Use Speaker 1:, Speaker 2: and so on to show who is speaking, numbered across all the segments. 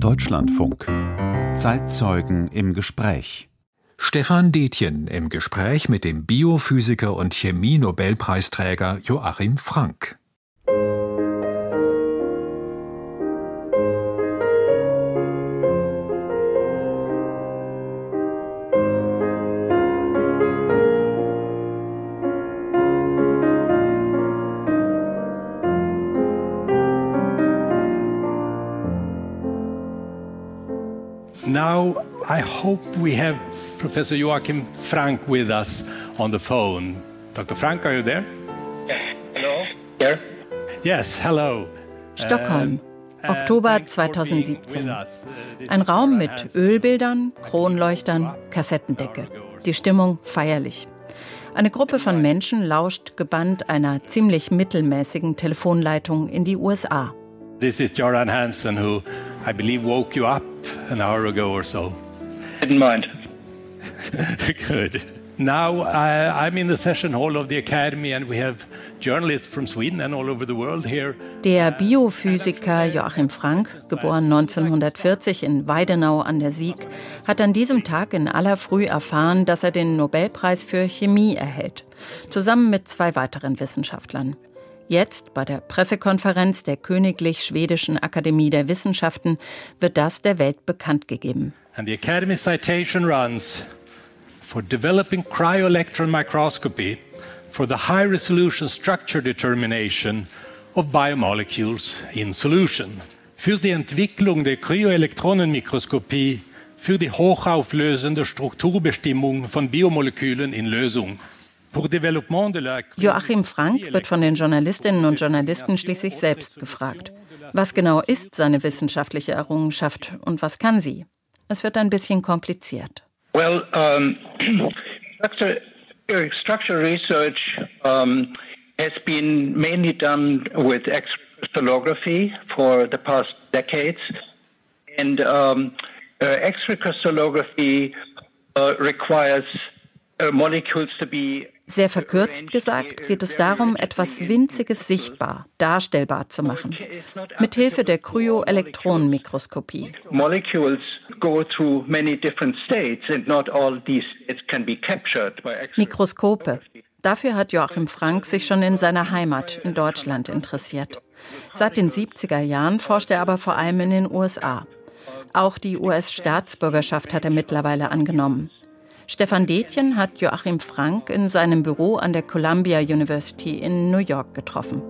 Speaker 1: Deutschlandfunk. Zeitzeugen im Gespräch.
Speaker 2: Stefan Detjen im Gespräch mit dem Biophysiker und Chemie-Nobelpreisträger Joachim Frank.
Speaker 3: Hope we have Professor Joachim Frank with us on the phone. Dr. Frank, are you there?
Speaker 4: Hello. Here.
Speaker 3: Yes, hello.
Speaker 5: Stockholm, Oktober
Speaker 3: thanks for being
Speaker 5: 2017.
Speaker 3: with us. Uh,
Speaker 5: Ein Raum mit Ölbildern, Kronleuchtern, Kassettendecke. Die Stimmung feierlich. Eine Gruppe von Menschen lauscht gebannt einer ziemlich mittelmäßigen Telefonleitung in die USA.
Speaker 3: This is Joran Hansen, who I believe woke you up an hour ago or so.
Speaker 4: Didn't mind.
Speaker 3: Good. Now uh, I'm in the session hall of the Academy, and we have journalists from Sweden and all over the world here.
Speaker 5: Der Biophysiker Joachim Frank, geboren 1940 in Weidenau an der Sieg, hat an diesem Tag in aller Früh erfahren, dass er den Nobelpreis für Chemie erhält, zusammen mit zwei weiteren Wissenschaftlern. Jetzt, bei der Pressekonferenz der Königlich Schwedischen Akademie der Wissenschaften, wird das der Welt bekannt gegeben.
Speaker 3: And the Academy citation runs for developing cryo-electron microscopy for the high resolution structure determination of biomolecules in solution. Für die Entwicklung der Kryoelektronenmikroskopie für die hochauflösende Strukturbestimmung von Biomolekülen in Lösung.
Speaker 5: Joachim Frank wird von den Journalistinnen und Journalisten schließlich selbst gefragt. Was genau ist seine wissenschaftliche Errungenschaft und was kann sie? Es wird ein bisschen kompliziert.
Speaker 4: Well, um, structure, uh, research um, has been mainly done with X-ray crystallography for the past decades, and um, uh, X-ray crystallography uh, requires uh, molecules to be
Speaker 5: Sehr verkürzt gesagt geht es darum, etwas Winziges sichtbar, darstellbar zu machen. Mithilfe der Kryoelektronenmikroskopie.
Speaker 4: molecules go through many different states, and not all these states can be captured by X-ray.
Speaker 5: Mikroskope. Dafür hat Joachim Frank sich schon in seiner Heimat in Deutschland interessiert. Seit den 70er Jahren forscht er aber vor allem in den USA. Auch die US-Staatsbürgerschaft hat er mittlerweile angenommen. Stefan Detjen hat Joachim Frank in seinem Büro an der Columbia University in New York getroffen.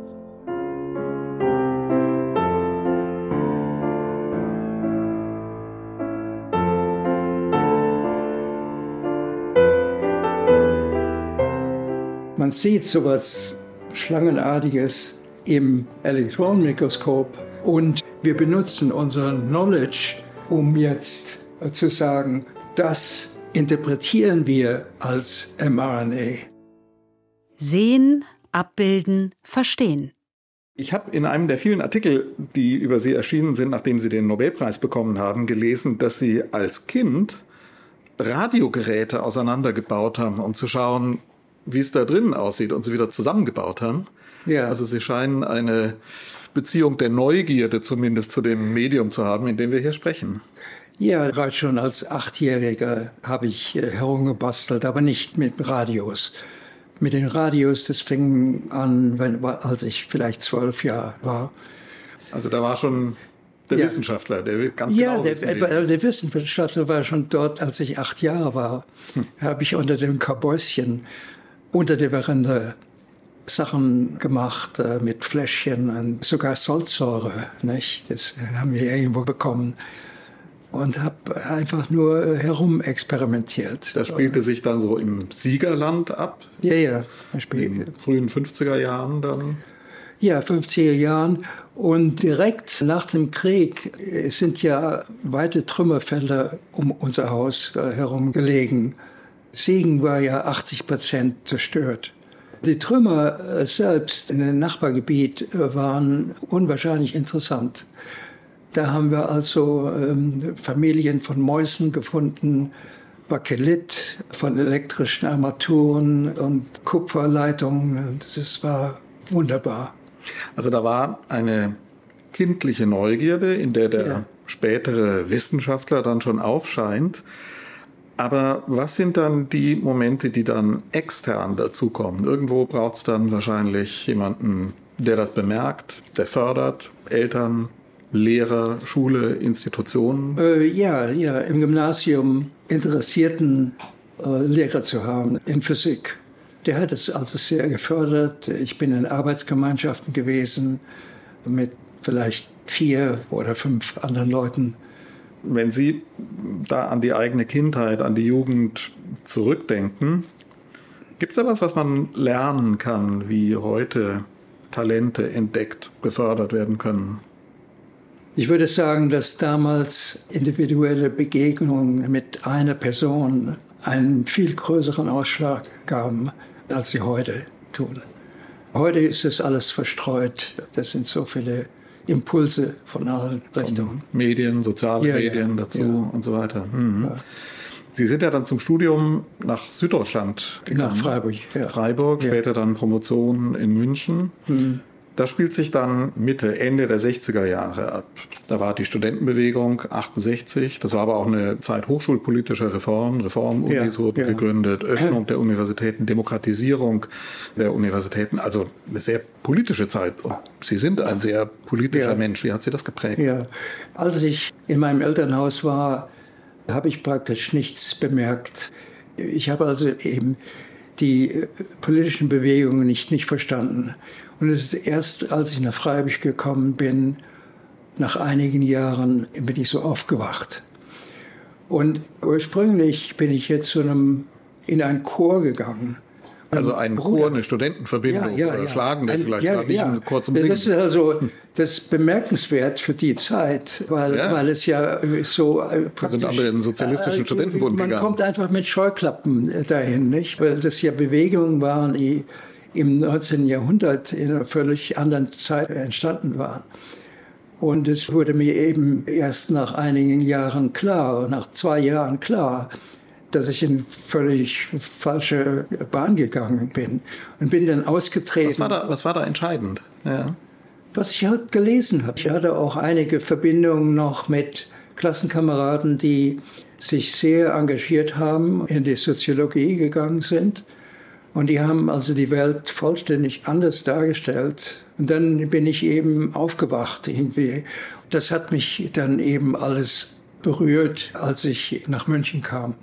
Speaker 6: Man sieht sowas Schlangenartiges im Elektronenmikroskop und wir benutzen unser Knowledge, um jetzt zu sagen, das interpretieren wir als mRNA.
Speaker 7: Sehen, abbilden, verstehen.
Speaker 8: Ich habe in einem der vielen Artikel, die über Sie erschienen sind, nachdem Sie den Nobelpreis bekommen haben, gelesen, dass Sie als Kind Radiogeräte auseinandergebaut haben, um zu schauen, wie es da drinnen aussieht und sie wieder zusammengebaut haben.
Speaker 6: Ja.
Speaker 8: Also Sie scheinen eine Beziehung der Neugierde zumindest zu dem Medium zu haben, in dem wir hier sprechen.
Speaker 6: Ja, bereits schon als Achtjähriger habe ich äh, herumgebastelt, aber nicht mit Radios. Mit den Radios, das fing an, wenn, als ich vielleicht zwölf Jahre war.
Speaker 8: Also da war schon der
Speaker 6: Ja.
Speaker 8: Wissenschaftler, der ganz
Speaker 6: Ja,
Speaker 8: genau
Speaker 6: der,
Speaker 8: wissen
Speaker 6: also der Wissenschaftler war schon dort, als ich acht Jahre war. Habe ich unter dem Kabäuschen, unter der Veranda Sachen gemacht äh, mit Fläschchen und sogar Salzsäure. Nicht? Das haben wir irgendwo bekommen. Und habe einfach nur äh, herumexperimentiert.
Speaker 8: Das spielte sich dann so im Siegerland ab,
Speaker 6: Ja, ja.
Speaker 8: in den frühen 50er Jahren dann.
Speaker 6: Ja, 50er Jahren. Und direkt nach dem Krieg äh, sind ja weite Trümmerfelder um unser Haus äh, herum gelegen. Siegen war ja 80 Prozent zerstört. Die Trümmer selbst in dem Nachbargebiet waren unwahrscheinlich interessant. Da haben wir also ähm, Familien von Mäusen gefunden, Bakelit von elektrischen Armaturen und Kupferleitungen. Das war wunderbar.
Speaker 8: Also da war eine kindliche Neugierde, in der der
Speaker 6: Ja.
Speaker 8: spätere Wissenschaftler dann schon aufscheint. Aber was sind dann die Momente, die dann extern dazukommen? Irgendwo braucht es dann wahrscheinlich jemanden, der das bemerkt, der fördert, Eltern, Lehrer, Schule, Institutionen?
Speaker 6: Äh, ja, ja, im Gymnasium interessierten äh, Lehrer zu haben in Physik. Der hat es also sehr gefördert. Ich bin in Arbeitsgemeinschaften gewesen mit vielleicht vier oder fünf anderen Leuten.
Speaker 8: Wenn Sie da an die eigene Kindheit, an die Jugend zurückdenken, gibt es da was, was man lernen kann, wie heute Talente entdeckt, gefördert werden können?
Speaker 6: Ich würde sagen, dass damals individuelle Begegnungen mit einer Person einen viel größeren Ausschlag gaben, als sie heute tun. Heute ist es alles verstreut. Das sind so viele Impulse von allen Richtungen.
Speaker 8: Medien, soziale ja, Medien ja, dazu ja. und so weiter. Mhm. Sie sind ja dann zum Studium nach Süddeutschland gegangen.
Speaker 6: Nach Freiburg.
Speaker 8: Freiburg, später dann Promotion in München. Mhm. Das spielt sich dann Mitte, Ende der 60er Jahre ab. Da war die Studentenbewegung 68. Das war aber auch eine Zeit hochschulpolitischer Reformen. Reformunis ja, wurden ja. gegründet, Öffnung der Universitäten, Demokratisierung der Universitäten. Also eine sehr politische Zeit. Und Sie sind ein sehr politischer ja. Mensch. Wie hat Sie das geprägt?
Speaker 6: Ja, als ich in meinem Elternhaus war, habe ich praktisch nichts bemerkt. Ich habe also eben die politischen Bewegungen nicht, nicht verstanden. Und es ist erst, als ich nach Freiburg gekommen bin, nach einigen Jahren bin ich so aufgewacht. Und ursprünglich bin ich jetzt zu einem, in einen Chor gegangen.
Speaker 8: Also ein Chor, eine Studentenverbindung ja, ja, oder ja. Schlagende ein, vielleicht,
Speaker 6: ja, nicht ja. kurz Singen. Das ist also das ist bemerkenswert für die Zeit, weil, weil es ja so
Speaker 8: äh, praktisch... sind alle in den sozialistischen äh, Studentenbund
Speaker 6: man
Speaker 8: gegangen.
Speaker 6: Man kommt einfach mit Scheuklappen dahin, nicht? Weil das ja Bewegungen waren, die im 19. Jahrhundert in einer völlig anderen Zeit entstanden waren. Und es wurde mir eben erst nach einigen Jahren klar, nach zwei Jahren klar, dass ich in völlig falsche Bahn gegangen bin und bin dann ausgetreten.
Speaker 8: Was war da, was war da entscheidend? Ja.
Speaker 6: Was ich halt gelesen habe. Ich hatte auch einige Verbindungen noch mit Klassenkameraden, die sich sehr engagiert haben, in die Soziologie gegangen sind und die haben also die Welt vollständig anders dargestellt. Und dann bin ich eben aufgewacht irgendwie. Das hat mich dann eben alles berührt, als ich nach München kam.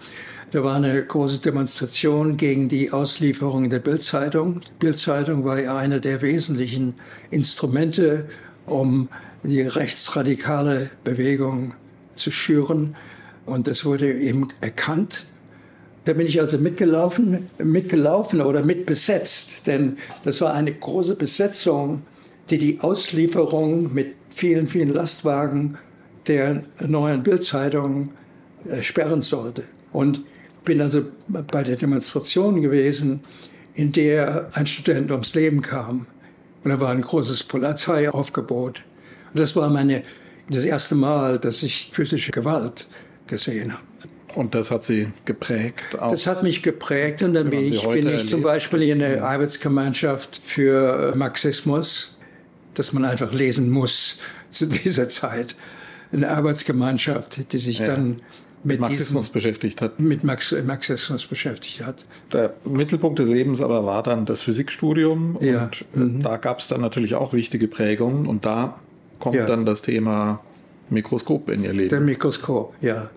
Speaker 6: Da war eine große Demonstration gegen die Auslieferung der Bildzeitung. Die Bildzeitung war ja eine der wesentlichen Instrumente, um die rechtsradikale Bewegung zu schüren. Und das wurde eben erkannt da bin ich also mitgelaufen, mitgelaufen oder mitbesetzt, denn das war eine große Besetzung, die die Auslieferung mit vielen, vielen Lastwagen der neuen Bildzeitung äh, sperren sollte. Und bin also bei der Demonstration gewesen, in der ein Student ums Leben kam. Und da war ein großes Polizeiaufgebot. Und das war meine, das erste Mal, dass ich physische Gewalt gesehen habe.
Speaker 8: Und das hat Sie geprägt?
Speaker 6: Auch. Das hat mich geprägt und dann bin ich, bin ich zum Beispiel in der Arbeitsgemeinschaft für Marxismus, dass man einfach lesen muss zu dieser Zeit. Eine Arbeitsgemeinschaft, die sich ja. dann
Speaker 8: mit Marxismus diesem, beschäftigt hat.
Speaker 6: Mit Marx, Marxismus beschäftigt hat.
Speaker 8: Der Mittelpunkt des Lebens aber war dann das Physikstudium und ja. mhm. da gab es dann natürlich auch wichtige Prägungen und da kommt ja. dann das Thema Mikroskop in Ihr Leben.
Speaker 6: Der Mikroskop, ja.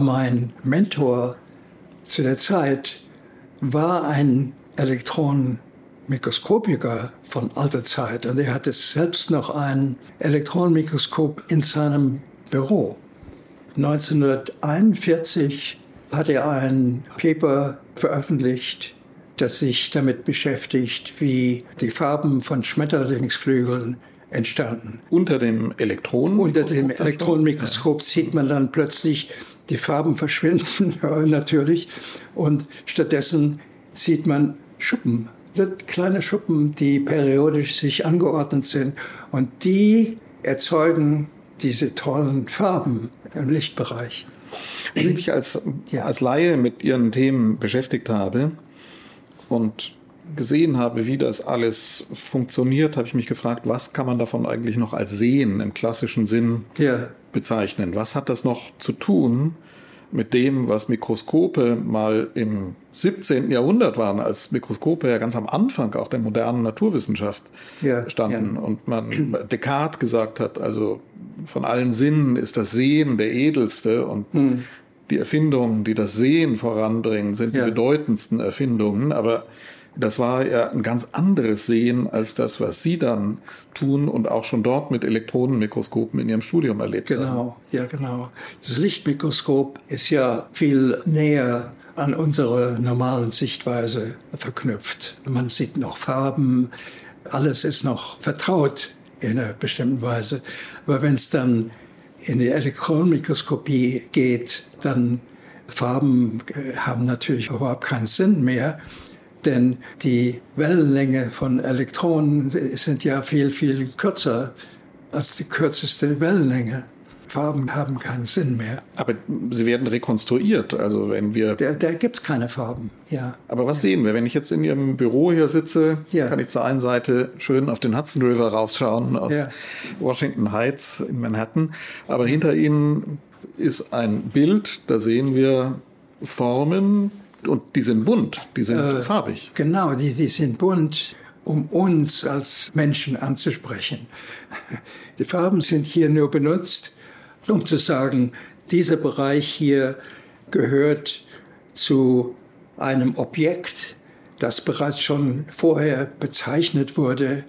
Speaker 6: Mein Mentor zu der Zeit war ein Elektronenmikroskopiker von alter Zeit und er hatte selbst noch ein Elektronenmikroskop in seinem Büro. 1941 hat er ein Paper veröffentlicht, das sich damit beschäftigt, wie die Farben von Schmetterlingsflügeln entstanden.
Speaker 8: Unter dem Elektronenmikroskop?
Speaker 6: Unter dem Elektronenmikroskop sieht man dann plötzlich die Farben verschwinden natürlich und stattdessen sieht man Schuppen, kleine Schuppen, die periodisch sich angeordnet sind und die erzeugen diese tollen Farben im Lichtbereich.
Speaker 8: Als ich mich als, ja. als Laie mit Ihren Themen beschäftigt habe und gesehen habe, wie das alles funktioniert, habe ich mich gefragt, was kann man davon eigentlich noch als Sehen im klassischen Sinn ja. Bezeichnen? Was hat das noch zu tun mit dem, was Mikroskope mal im 17. Jahrhundert waren, als Mikroskope ja ganz am Anfang auch der modernen Naturwissenschaft ja, standen ja. und man Descartes gesagt hat, also von allen Sinnen ist das Sehen der edelste und hm. die Erfindungen, die das Sehen voranbringen, sind ja. die bedeutendsten Erfindungen, aber das war ja ein ganz anderes Sehen als das, was Sie dann tun und auch schon dort mit Elektronenmikroskopen in Ihrem Studium erlebt
Speaker 6: genau, haben. Genau, ja genau. Das Lichtmikroskop ist ja viel näher an unsere normalen Sichtweise verknüpft. Man sieht noch Farben, alles ist noch vertraut in einer bestimmten Weise. Aber wenn es dann in die Elektronenmikroskopie geht, dann Farben äh, haben natürlich überhaupt keinen Sinn mehr. Denn die Wellenlänge von Elektronen sind ja viel, viel kürzer als die kürzeste Wellenlänge. Farben haben keinen Sinn mehr.
Speaker 8: Aber sie werden rekonstruiert, also wenn wir...
Speaker 6: Da, da gibt es keine Farben, ja.
Speaker 8: Aber was ja. sehen wir? Wenn ich jetzt in Ihrem Büro hier sitze, ja. kann ich zur einen Seite schön auf den Hudson River rausschauen aus ja. Washington Heights in Manhattan. Aber hinter Ihnen ist ein Bild, da sehen wir Formen, und die sind bunt, die sind äh, farbig.
Speaker 6: Genau, die, die sind bunt, um uns als Menschen anzusprechen. Die Farben sind hier nur benutzt, um zu sagen, dieser Bereich hier gehört zu einem Objekt, das bereits schon vorher bezeichnet wurde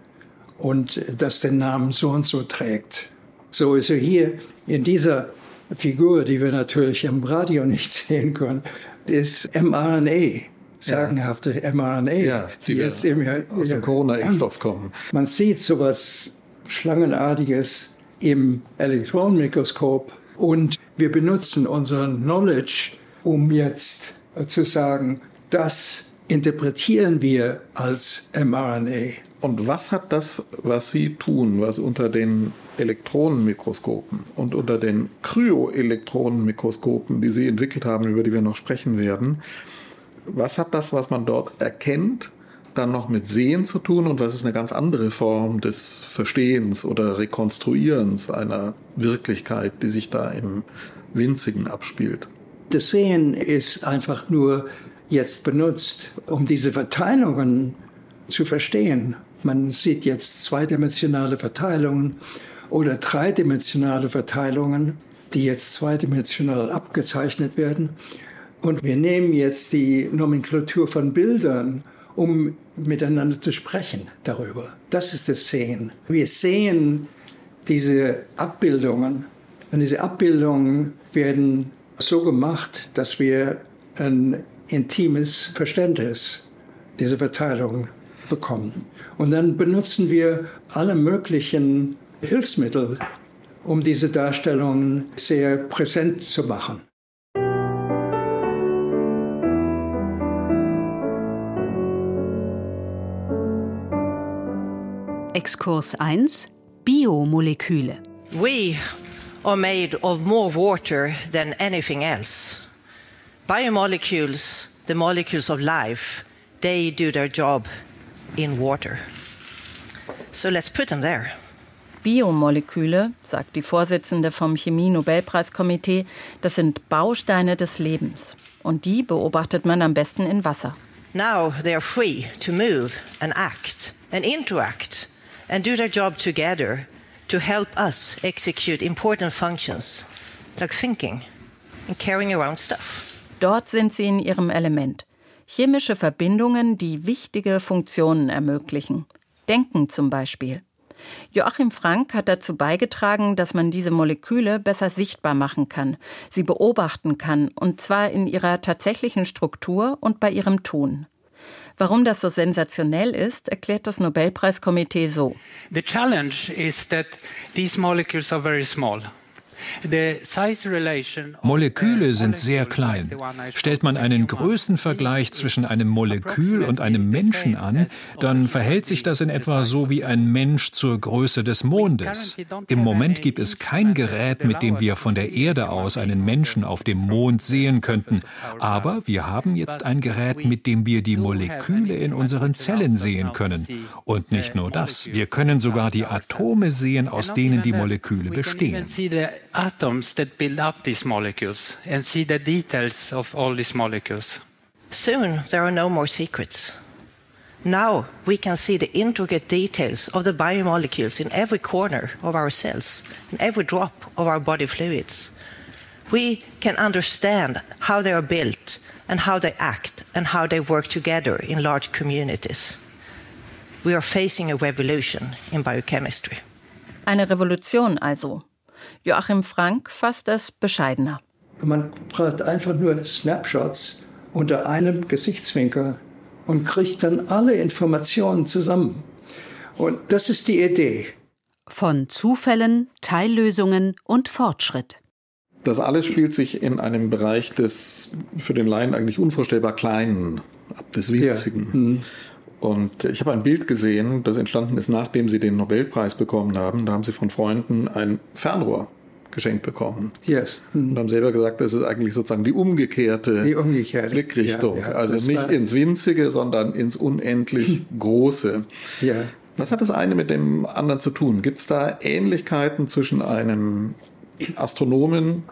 Speaker 6: und das den Namen so und so trägt. So ist er hier in dieser Figur, die wir natürlich im Radio nicht sehen können, ist mRNA sagenhafte mRNA,
Speaker 8: ja, die, die jetzt eben aus dem Corona-Impfstoff kommen.
Speaker 6: Man sieht sowas Schlangenartiges im Elektronenmikroskop und wir benutzen unseren Knowledge, um jetzt zu sagen, das interpretieren wir als mRNA.
Speaker 8: Und was hat das, was Sie tun, was unter den Elektronenmikroskopen und unter den Kryoelektronenmikroskopen, die Sie entwickelt haben, über die wir noch sprechen werden, was hat das, was man dort erkennt, dann noch mit Sehen zu tun und was ist eine ganz andere Form des Verstehens oder Rekonstruierens einer Wirklichkeit, die sich da im Winzigen abspielt?
Speaker 6: Das Sehen ist einfach nur jetzt benutzt, um diese Verteilungen zu verstehen. Man sieht jetzt zweidimensionale Verteilungen oder dreidimensionale Verteilungen, die jetzt zweidimensional abgezeichnet werden. Und wir nehmen jetzt die Nomenklatur von Bildern, um miteinander zu sprechen darüber. Das ist das Sehen. Wir sehen diese Abbildungen. Und diese Abbildungen werden so gemacht, dass wir ein intimes Verständnis dieser Verteilung bekommen. Und dann benutzen wir alle möglichen Hilfsmittel, um diese Darstellungen sehr präsent zu machen.
Speaker 7: Exkurs 1 Biomoleküle.
Speaker 9: We are made of more water than anything else. Biomolecules, the molecules of life, they do their job in water. So let's put them there.
Speaker 5: Biomoleküle, sagt die Vorsitzende vom Chemie-Nobelpreiskomitee, das sind Bausteine des Lebens. Und die beobachtet man am besten in Wasser.
Speaker 9: Now they are free to move and act and interact and do their job together to help us execute important functions like thinking and carrying around stuff.
Speaker 5: Dort sind sie in ihrem Element. Chemische Verbindungen, die wichtige Funktionen ermöglichen. Denken zum Beispiel. Joachim Frank hat dazu beigetragen, dass man diese Moleküle besser sichtbar machen kann, sie beobachten kann, und zwar in ihrer tatsächlichen Struktur und bei ihrem Tun. Warum das so sensationell ist, erklärt das Nobelpreiskomitee so.
Speaker 10: The challenge is that these molecules are very small.
Speaker 2: Moleküle sind sehr klein. Stellt man einen Größenvergleich zwischen einem Molekül und einem Menschen an, dann verhält sich das in etwa so wie ein Mensch zur Größe des Mondes. Im Moment gibt es kein Gerät, mit dem wir von der Erde aus einen Menschen auf dem Mond sehen könnten. Aber wir haben jetzt ein Gerät, mit dem wir die Moleküle in unseren Zellen sehen können. Und nicht nur das, wir können sogar die Atome sehen, aus denen die Moleküle bestehen.
Speaker 9: Soon there are no more secrets. Now we can see the intricate details of the biomolecules in every corner of our cells, in every drop of our body fluids. We can understand how they are built and how they act and how they work together in large communities. We are facing a revolution in biochemistry.
Speaker 5: Eine Revolution also. Joachim Frank fasst das bescheidener.
Speaker 6: Man braucht einfach nur Snapshots unter einem Gesichtswinkel und kriegt dann alle Informationen zusammen. Und das ist die Idee.
Speaker 7: Von Zufällen, Teillösungen und Fortschritt.
Speaker 8: Das alles spielt sich in einem Bereich des für den Laien eigentlich unvorstellbar kleinen, des winzigen. Ja. Hm. Und ich habe ein Bild gesehen, das entstanden ist, nachdem sie den Nobelpreis bekommen haben. Da haben sie von Freunden ein Fernrohr geschenkt bekommen.
Speaker 6: Yes.
Speaker 8: Mhm. Und haben selber gesagt, das ist eigentlich sozusagen die umgekehrte,
Speaker 6: die umgekehrte.
Speaker 8: Blickrichtung. Ja, ja, also nicht ins Winzige, sondern ins unendlich Große.
Speaker 6: Ja.
Speaker 8: Was hat das eine mit dem anderen zu tun? Gibt es da Ähnlichkeiten zwischen einem Astronomen,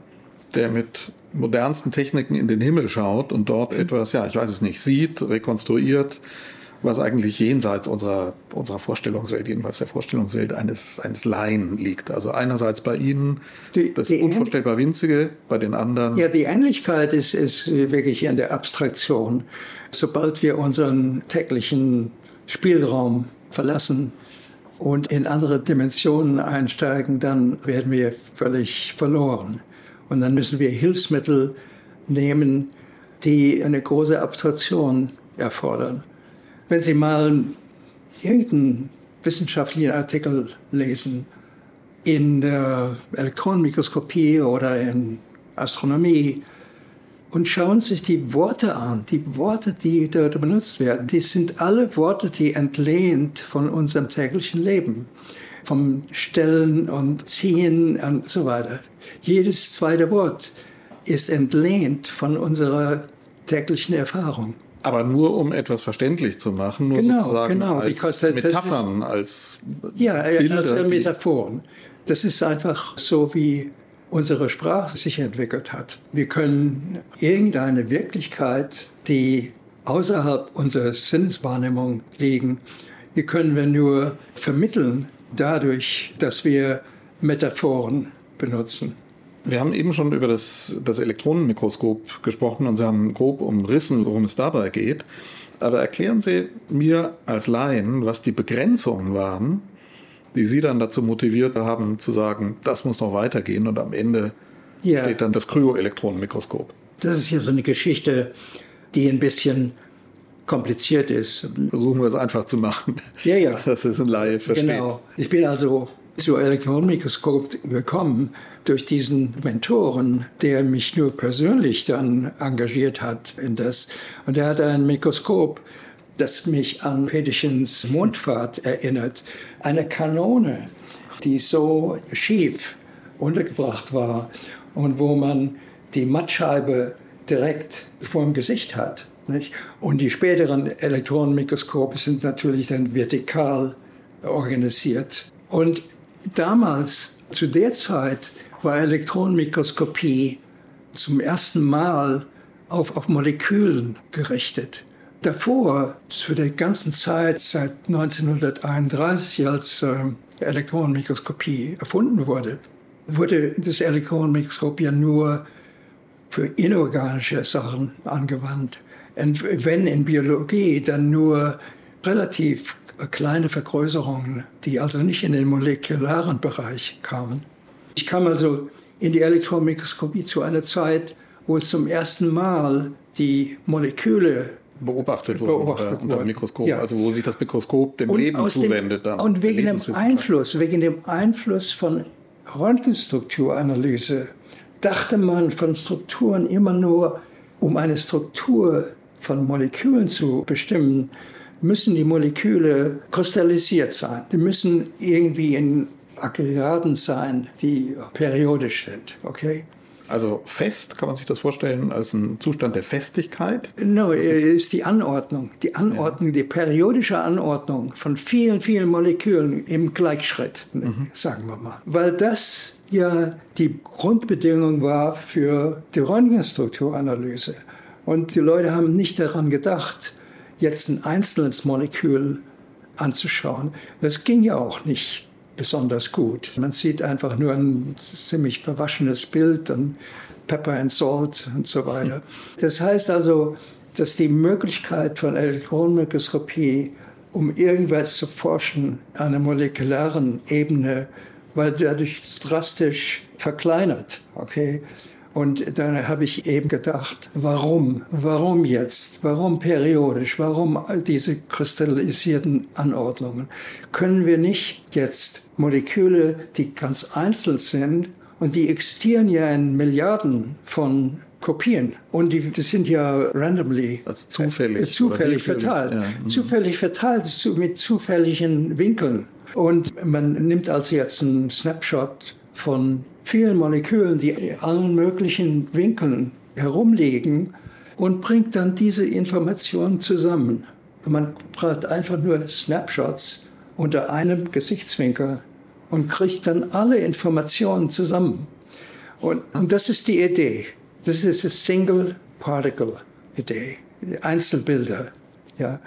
Speaker 8: der mit modernsten Techniken in den Himmel schaut und dort etwas, ja, ich weiß es nicht, sieht, rekonstruiert, was eigentlich jenseits unserer, unserer Vorstellungswelt, jedenfalls der Vorstellungswelt eines, eines Laien liegt. Also einerseits bei Ihnen die, das die unvorstellbar Winzige, bei den anderen.
Speaker 6: Ja, die Ähnlichkeit ist, ist wirklich in der Abstraktion. Sobald wir unseren täglichen Spielraum verlassen und in andere Dimensionen einsteigen, dann werden wir völlig verloren. Und dann müssen wir Hilfsmittel nehmen, die eine große Abstraktion erfordern. Wenn Sie mal irgendeinen wissenschaftlichen Artikel lesen in der Elektronenmikroskopie oder in Astronomie und schauen sich die Worte an, die Worte, die dort benutzt werden, die sind alle Worte, die entlehnt von unserem täglichen Leben, vom Stellen und Ziehen und so weiter. Jedes zweite Wort ist entlehnt von unserer täglichen Erfahrung
Speaker 8: aber nur um etwas verständlich zu machen, nur genau, sozusagen genau, als Metaphern, als
Speaker 6: ja, Bilder, als Metaphoren. Das ist einfach so, wie unsere Sprache sich entwickelt hat. Wir können irgendeine Wirklichkeit, die außerhalb unserer Sinneswahrnehmung liegen, die können wir nur vermitteln dadurch, dass wir Metaphoren benutzen.
Speaker 8: Wir haben eben schon über das, das Elektronenmikroskop gesprochen und Sie haben grob umrissen, worum es dabei geht. Aber erklären Sie mir als Laien, was die Begrenzungen waren, die Sie dann dazu motiviert haben, zu sagen, das muss noch weitergehen und am Ende ja. steht dann das Kryoelektronenmikroskop.
Speaker 6: Das ist hier so eine Geschichte, die ein bisschen kompliziert ist.
Speaker 8: Versuchen wir es einfach zu machen.
Speaker 6: Ja, ja.
Speaker 8: Das ist ein Laie versteht. Genau.
Speaker 6: Ich bin also zu Elektronenmikroskop gekommen durch diesen Mentoren, der mich nur persönlich dann engagiert hat in das. Und er hatte ein Mikroskop, das mich an Peterchens Mondfahrt erinnert. Eine Kanone, die so schief untergebracht war und wo man die Mattscheibe direkt vor dem Gesicht hat. Nicht? Und die späteren Elektronenmikroskope sind natürlich dann vertikal organisiert. Und damals, zu der Zeit, war Elektronenmikroskopie zum ersten Mal auf, auf Molekülen gerichtet. Davor, zu der ganzen Zeit seit 1931, als äh, Elektronenmikroskopie erfunden wurde, wurde das Elektronenmikroskop ja nur für inorganische Sachen angewandt. Und wenn in Biologie, dann nur relativ kleine Vergrößerungen, die also nicht in den molekularen Bereich kamen. Ich kam also in die Elektronenmikroskopie zu einer Zeit, wo es zum ersten Mal die Moleküle
Speaker 8: beobachtet wurden beobachtet unter dem Mikroskop, ja. also wo sich das Mikroskop dem und Leben zuwendet.
Speaker 6: Dem, und wegen dem Einfluss, wegen dem Einfluss von Röntgenstrukturanalyse dachte man von Strukturen immer nur, um eine Struktur von Molekülen zu bestimmen, müssen die Moleküle kristallisiert sein. Die müssen irgendwie in Aggregaten sein, die periodisch sind. Okay?
Speaker 8: Also fest, kann man sich das vorstellen als ein Zustand der Festigkeit?
Speaker 6: No, ist die Anordnung. Die Anordnung, ja. die periodische Anordnung von vielen, vielen Molekülen im Gleichschritt, mhm. sagen wir mal. Weil das ja die Grundbedingung war für die Röntgenstrukturanalyse. Und die Leute haben nicht daran gedacht, jetzt ein einzelnes Molekül anzuschauen. Das ging ja auch nicht besonders gut. Man sieht einfach nur ein ziemlich verwaschenes Bild und Pepper and Salt und so weiter. Das heißt also, dass die Möglichkeit von Elektronenmikroskopie, um irgendwas zu forschen, an einer molekularen Ebene, war dadurch drastisch verkleinert. Okay? Und dann habe ich eben gedacht, warum? Warum jetzt? Warum periodisch? Warum all diese kristallisierten Anordnungen? Können wir nicht jetzt Moleküle, die ganz einzeln sind und die existieren ja in Milliarden von Kopien. Und die, die sind ja randomly,
Speaker 8: also zufällig,
Speaker 6: äh, zufällig verteilt. Ja. Mhm. Zufällig verteilt mit zufälligen Winkeln. Und man nimmt also jetzt einen Snapshot von vielen Molekülen, die in allen möglichen Winkeln herumliegen und bringt dann diese Informationen zusammen. Man braucht einfach nur Snapshots unter einem Gesichtswinkel und kriegt dann alle Informationen zusammen. Und, und das ist die Idee. Das ist eine Single Particle Idee, Einzelbilder. Ja.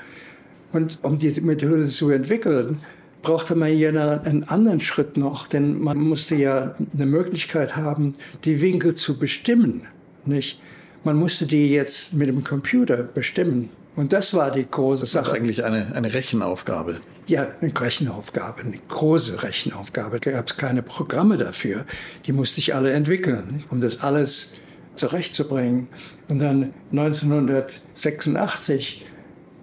Speaker 6: Und um die Methode zu entwickeln, brauchte man ja einen anderen Schritt noch, denn man musste ja eine Möglichkeit haben, die Winkel zu bestimmen. Nicht? Man musste die jetzt mit dem Computer bestimmen. Und das war die große Sache.
Speaker 8: Das ist eigentlich eine, eine Rechenaufgabe.
Speaker 6: Ja, eine Rechenaufgabe, eine große Rechenaufgabe. Da gab es keine Programme dafür. Die musste ich alle entwickeln, um das alles zurechtzubringen. Und dann 1986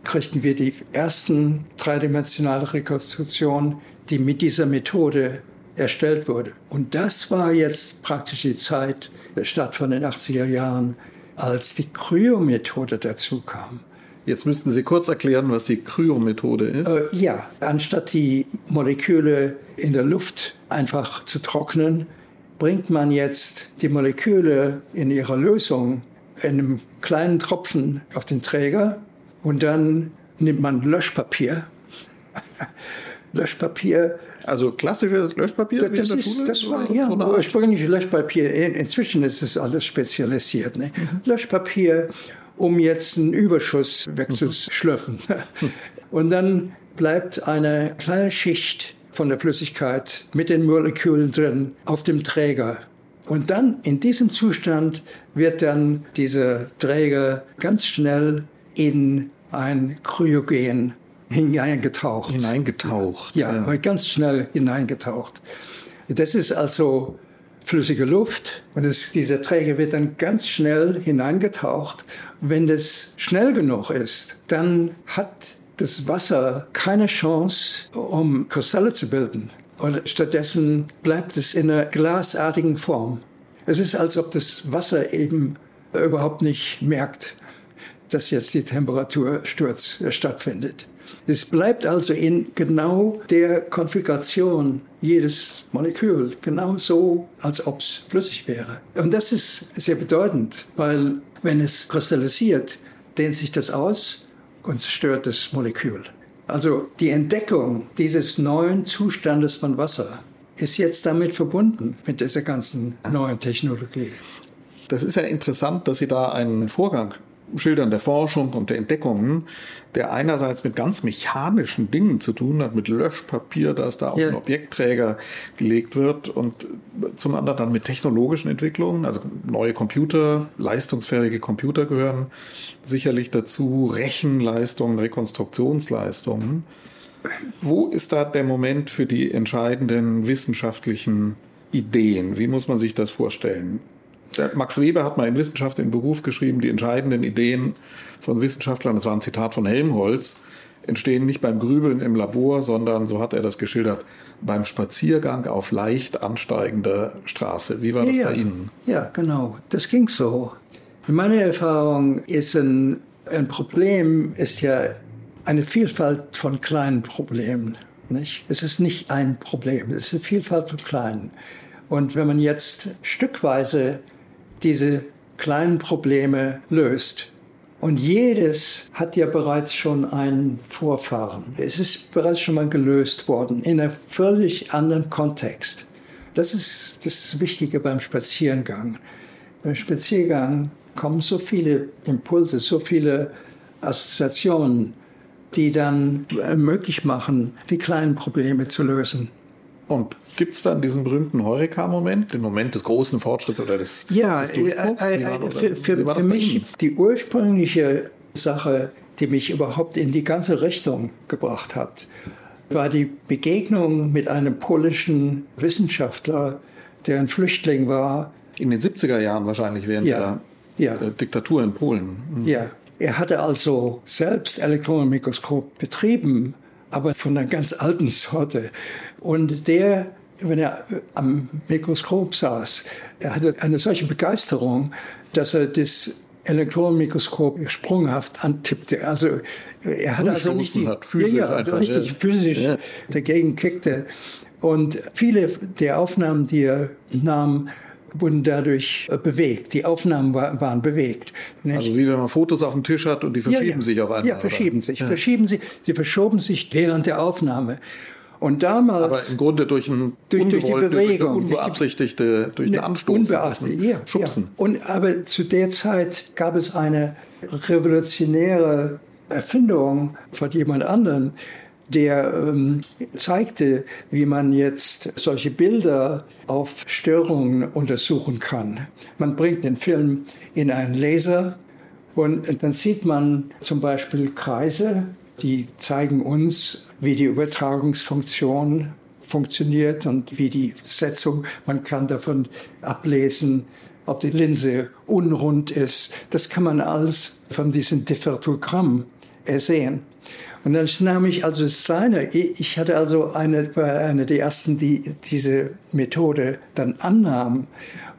Speaker 6: kriegten wir die ersten dreidimensionale Rekonstruktionen, die mit dieser Methode erstellt wurde. Und das war jetzt praktisch die Zeit der Start von den 80er Jahren, als die Kryomethode dazu kam.
Speaker 8: Jetzt müssten Sie kurz erklären, was die Kryomethode ist.
Speaker 6: Äh, ja, anstatt die Moleküle in der Luft einfach zu trocknen, bringt man jetzt die Moleküle in ihrer Lösung in einem kleinen Tropfen auf den Träger und dann nimmt man Löschpapier. Löschpapier.
Speaker 8: Also klassisches Löschpapier?
Speaker 6: Das, das, ist, das war ja so ursprünglich Löschpapier. Inzwischen ist es alles spezialisiert. Ne? Mhm. Löschpapier, um jetzt einen Überschuss wegzuschlürfen. Mhm. Und dann bleibt eine kleine Schicht von der Flüssigkeit mit den Molekülen drin auf dem Träger. Und dann in diesem Zustand wird dann dieser Träger ganz schnell in ein Kryogen hineingetaucht.
Speaker 8: Hineingetaucht.
Speaker 6: Ja, ja, ganz schnell hineingetaucht. Das ist also flüssige Luft und es, dieser Träger wird dann ganz schnell hineingetaucht. Wenn das schnell genug ist, dann hat das Wasser keine Chance, um Kristalle zu bilden. Und stattdessen bleibt es in einer glasartigen Form. Es ist, als ob das Wasser eben überhaupt nicht merkt, dass jetzt die Temperatursturz stattfindet. Es bleibt also in genau der Konfiguration jedes Molekül, genau so, als ob es flüssig wäre. Und das ist sehr bedeutend, weil wenn es kristallisiert, dehnt sich das aus und zerstört das Molekül. Also die Entdeckung dieses neuen Zustandes von Wasser ist jetzt damit verbunden, mit dieser ganzen neuen Technologie.
Speaker 8: Das ist ja interessant, dass Sie da einen Vorgang Schildern der Forschung und der Entdeckungen, der einerseits mit ganz mechanischen Dingen zu tun hat, mit Löschpapier, das da auf ja. einen Objektträger gelegt wird und zum anderen dann mit technologischen Entwicklungen, also neue Computer, leistungsfähige Computer gehören sicherlich dazu, Rechenleistungen, Rekonstruktionsleistungen. Wo ist da der Moment für die entscheidenden wissenschaftlichen Ideen? Wie muss man sich das vorstellen? Max Weber hat mal in Wissenschaft im Beruf geschrieben, die entscheidenden Ideen von Wissenschaftlern, das war ein Zitat von Helmholtz, entstehen nicht beim Grübeln im Labor, sondern, so hat er das geschildert, beim Spaziergang auf leicht ansteigender Straße. Wie war das
Speaker 6: ja,
Speaker 8: bei Ihnen?
Speaker 6: Ja, genau. Das ging so. Meine Erfahrung ist, ein, ein Problem ist ja eine Vielfalt von kleinen Problemen. Nicht? Es ist nicht ein Problem, es ist eine Vielfalt von kleinen. Und wenn man jetzt stückweise diese kleinen Probleme löst, und jedes hat ja bereits schon einen Vorfahren. Es ist bereits schon mal gelöst worden in einem völlig anderen Kontext. Das ist das Wichtige beim Spaziergang. Beim Spaziergang kommen so viele Impulse, so viele Assoziationen, die dann möglich machen, die kleinen Probleme zu lösen.
Speaker 8: Und gibt es dann diesen berühmten Heureka-Moment, den Moment des großen Fortschritts oder des,
Speaker 6: ja,
Speaker 8: des Durchbruchs?
Speaker 6: Äh, äh, für, für, für mich die ursprüngliche Sache, die mich überhaupt in die ganze Richtung gebracht hat, war die Begegnung mit einem polnischen Wissenschaftler, der ein Flüchtling war.
Speaker 8: In den 70er Jahren wahrscheinlich während
Speaker 6: ja,
Speaker 8: der
Speaker 6: ja.
Speaker 8: Äh, Diktatur in Polen.
Speaker 6: Mhm. Ja, er hatte also selbst Elektronenmikroskop betrieben, aber von einer ganz alten Sorte. Und der, wenn er am Mikroskop saß, er hatte eine solche Begeisterung, dass er das Elektronenmikroskop sprunghaft antippte. Also er hatte also nicht die,
Speaker 8: hat, physisch
Speaker 6: ja,
Speaker 8: einfach,
Speaker 6: richtig
Speaker 8: ja.
Speaker 6: physisch
Speaker 8: Ja.
Speaker 6: dagegen kickte. Und viele der Aufnahmen, die er nahm, wurden dadurch äh, bewegt. Die Aufnahmen war, waren bewegt. nicht?
Speaker 8: Also wie wenn man Fotos auf dem Tisch hat und die verschieben
Speaker 6: ja, ja.
Speaker 8: sich auf einmal.
Speaker 6: Ja,
Speaker 8: oder?
Speaker 6: verschieben sich.
Speaker 8: Ja.
Speaker 6: Verschieben sie, die verschoben sich während der Aufnahme. Und damals.
Speaker 8: Aber im Grunde durch ein
Speaker 6: Durch- durch die Bewegung,
Speaker 8: durch eine unbeabsichtigte, durch
Speaker 6: Ne,
Speaker 8: eine Anstoß.
Speaker 6: Unbeachtet, ja,
Speaker 8: Schubsen.
Speaker 6: Ja. Und, aber zu der Zeit gab es eine revolutionäre Erfindung von jemand anderem, der ähm, zeigte, wie man jetzt solche Bilder auf Störungen untersuchen kann. Man bringt den Film in einen Laser und dann sieht man zum Beispiel Kreise, die zeigen uns, wie die Übertragungsfunktion funktioniert und wie die Setzung, man kann davon ablesen, ob die Linse unrund ist. Das kann man alles von diesem Differtogramm ersehen. Und dann nahm ich also seine, ich hatte also eine, war eine der ersten, die diese Methode dann annahm.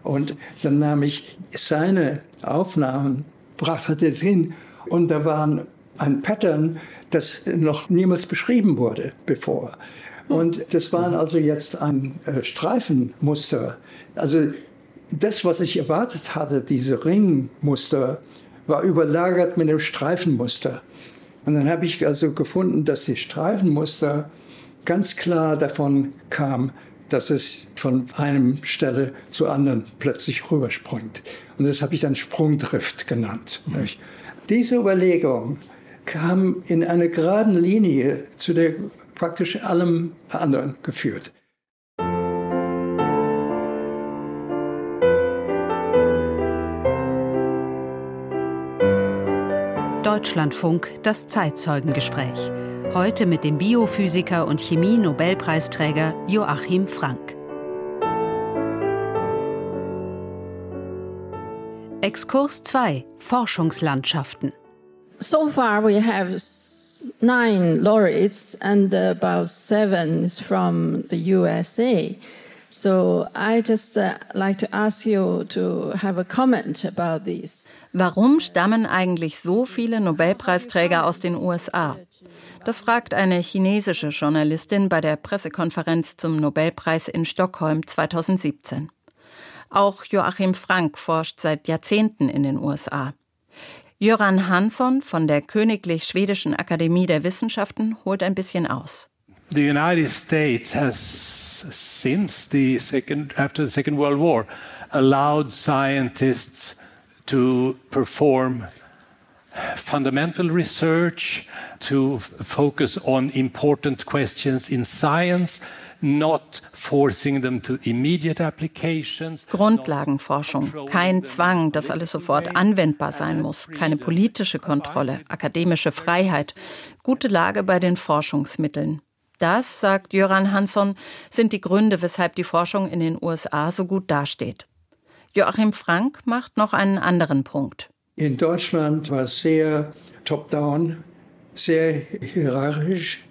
Speaker 6: Und dann nahm ich seine Aufnahmen, brachte das hin und da waren ein Pattern, das noch niemals beschrieben wurde bevor. Und das waren also jetzt ein äh, Streifenmuster. Also das, was ich erwartet hatte, diese Ringmuster, war überlagert mit einem Streifenmuster. Und dann habe ich also gefunden, dass die Streifenmuster ganz klar davon kam, dass es von einem Stelle zur anderen plötzlich rüberspringt. Und das habe ich dann Sprungdrift genannt. nicht? Diese Überlegung kam in einer geraden Linie, zu der praktisch allem anderen geführt.
Speaker 7: Deutschlandfunk, das Zeitzeugengespräch. Heute mit dem Biophysiker und Chemie-Nobelpreisträger Joachim Frank. Exkurs 2 Forschungslandschaften.
Speaker 10: So far, we have nine laureates, and about seven is from the USA. So I just uh, like to ask you to have a comment about these.
Speaker 5: Warum stammen eigentlich so viele Nobelpreisträger aus den USA? Das fragt eine chinesische Journalistin bei der Pressekonferenz zum Nobelpreis in Stockholm 2017. Auch Joachim Frank forscht seit Jahrzehnten in den USA. Jöran Hansson von der Königlich Schwedischen Akademie der Wissenschaften holt ein bisschen aus.
Speaker 3: The United States has, since the second, after the Second World War, allowed scientists to perform fundamental research, to focus on important questions in science, not forcing them to immediate applications.
Speaker 5: Grundlagenforschung, kein Zwang, dass alles sofort anwendbar sein muss, keine politische Kontrolle, akademische Freiheit, gute Lage bei den Forschungsmitteln. Das, sagt Jöran Hansson, sind die Gründe, weshalb die Forschung in den USA so gut dasteht. Joachim Frank macht noch einen anderen Punkt.
Speaker 6: In Deutschland war es sehr top-down, sehr hierarchisch,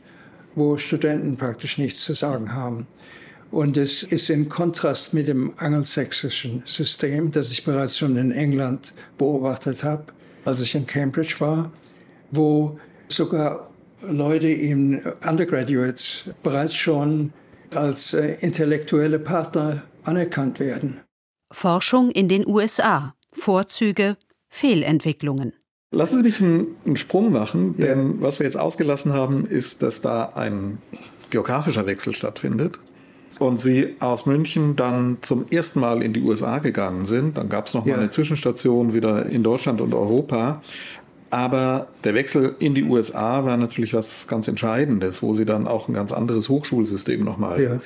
Speaker 6: wo Studenten praktisch nichts zu sagen haben. Und es ist in Kontrast mit dem angelsächsischen System, das ich bereits schon in England beobachtet habe, als ich in Cambridge war, wo sogar Leute in Undergraduates bereits schon als äh, intellektuelle Partner anerkannt werden.
Speaker 7: Forschung in den USA. Vorzüge, Fehlentwicklungen.
Speaker 8: Lassen Sie mich einen, einen Sprung machen, denn ja. was wir jetzt ausgelassen haben, ist, dass da ein geografischer Wechsel stattfindet und Sie aus München dann zum ersten Mal in die USA gegangen sind. Dann gab es noch ja. mal eine Zwischenstation wieder in Deutschland und Europa. Aber der Wechsel in die USA war natürlich was ganz Entscheidendes, wo Sie dann auch ein ganz anderes Hochschulsystem nochmal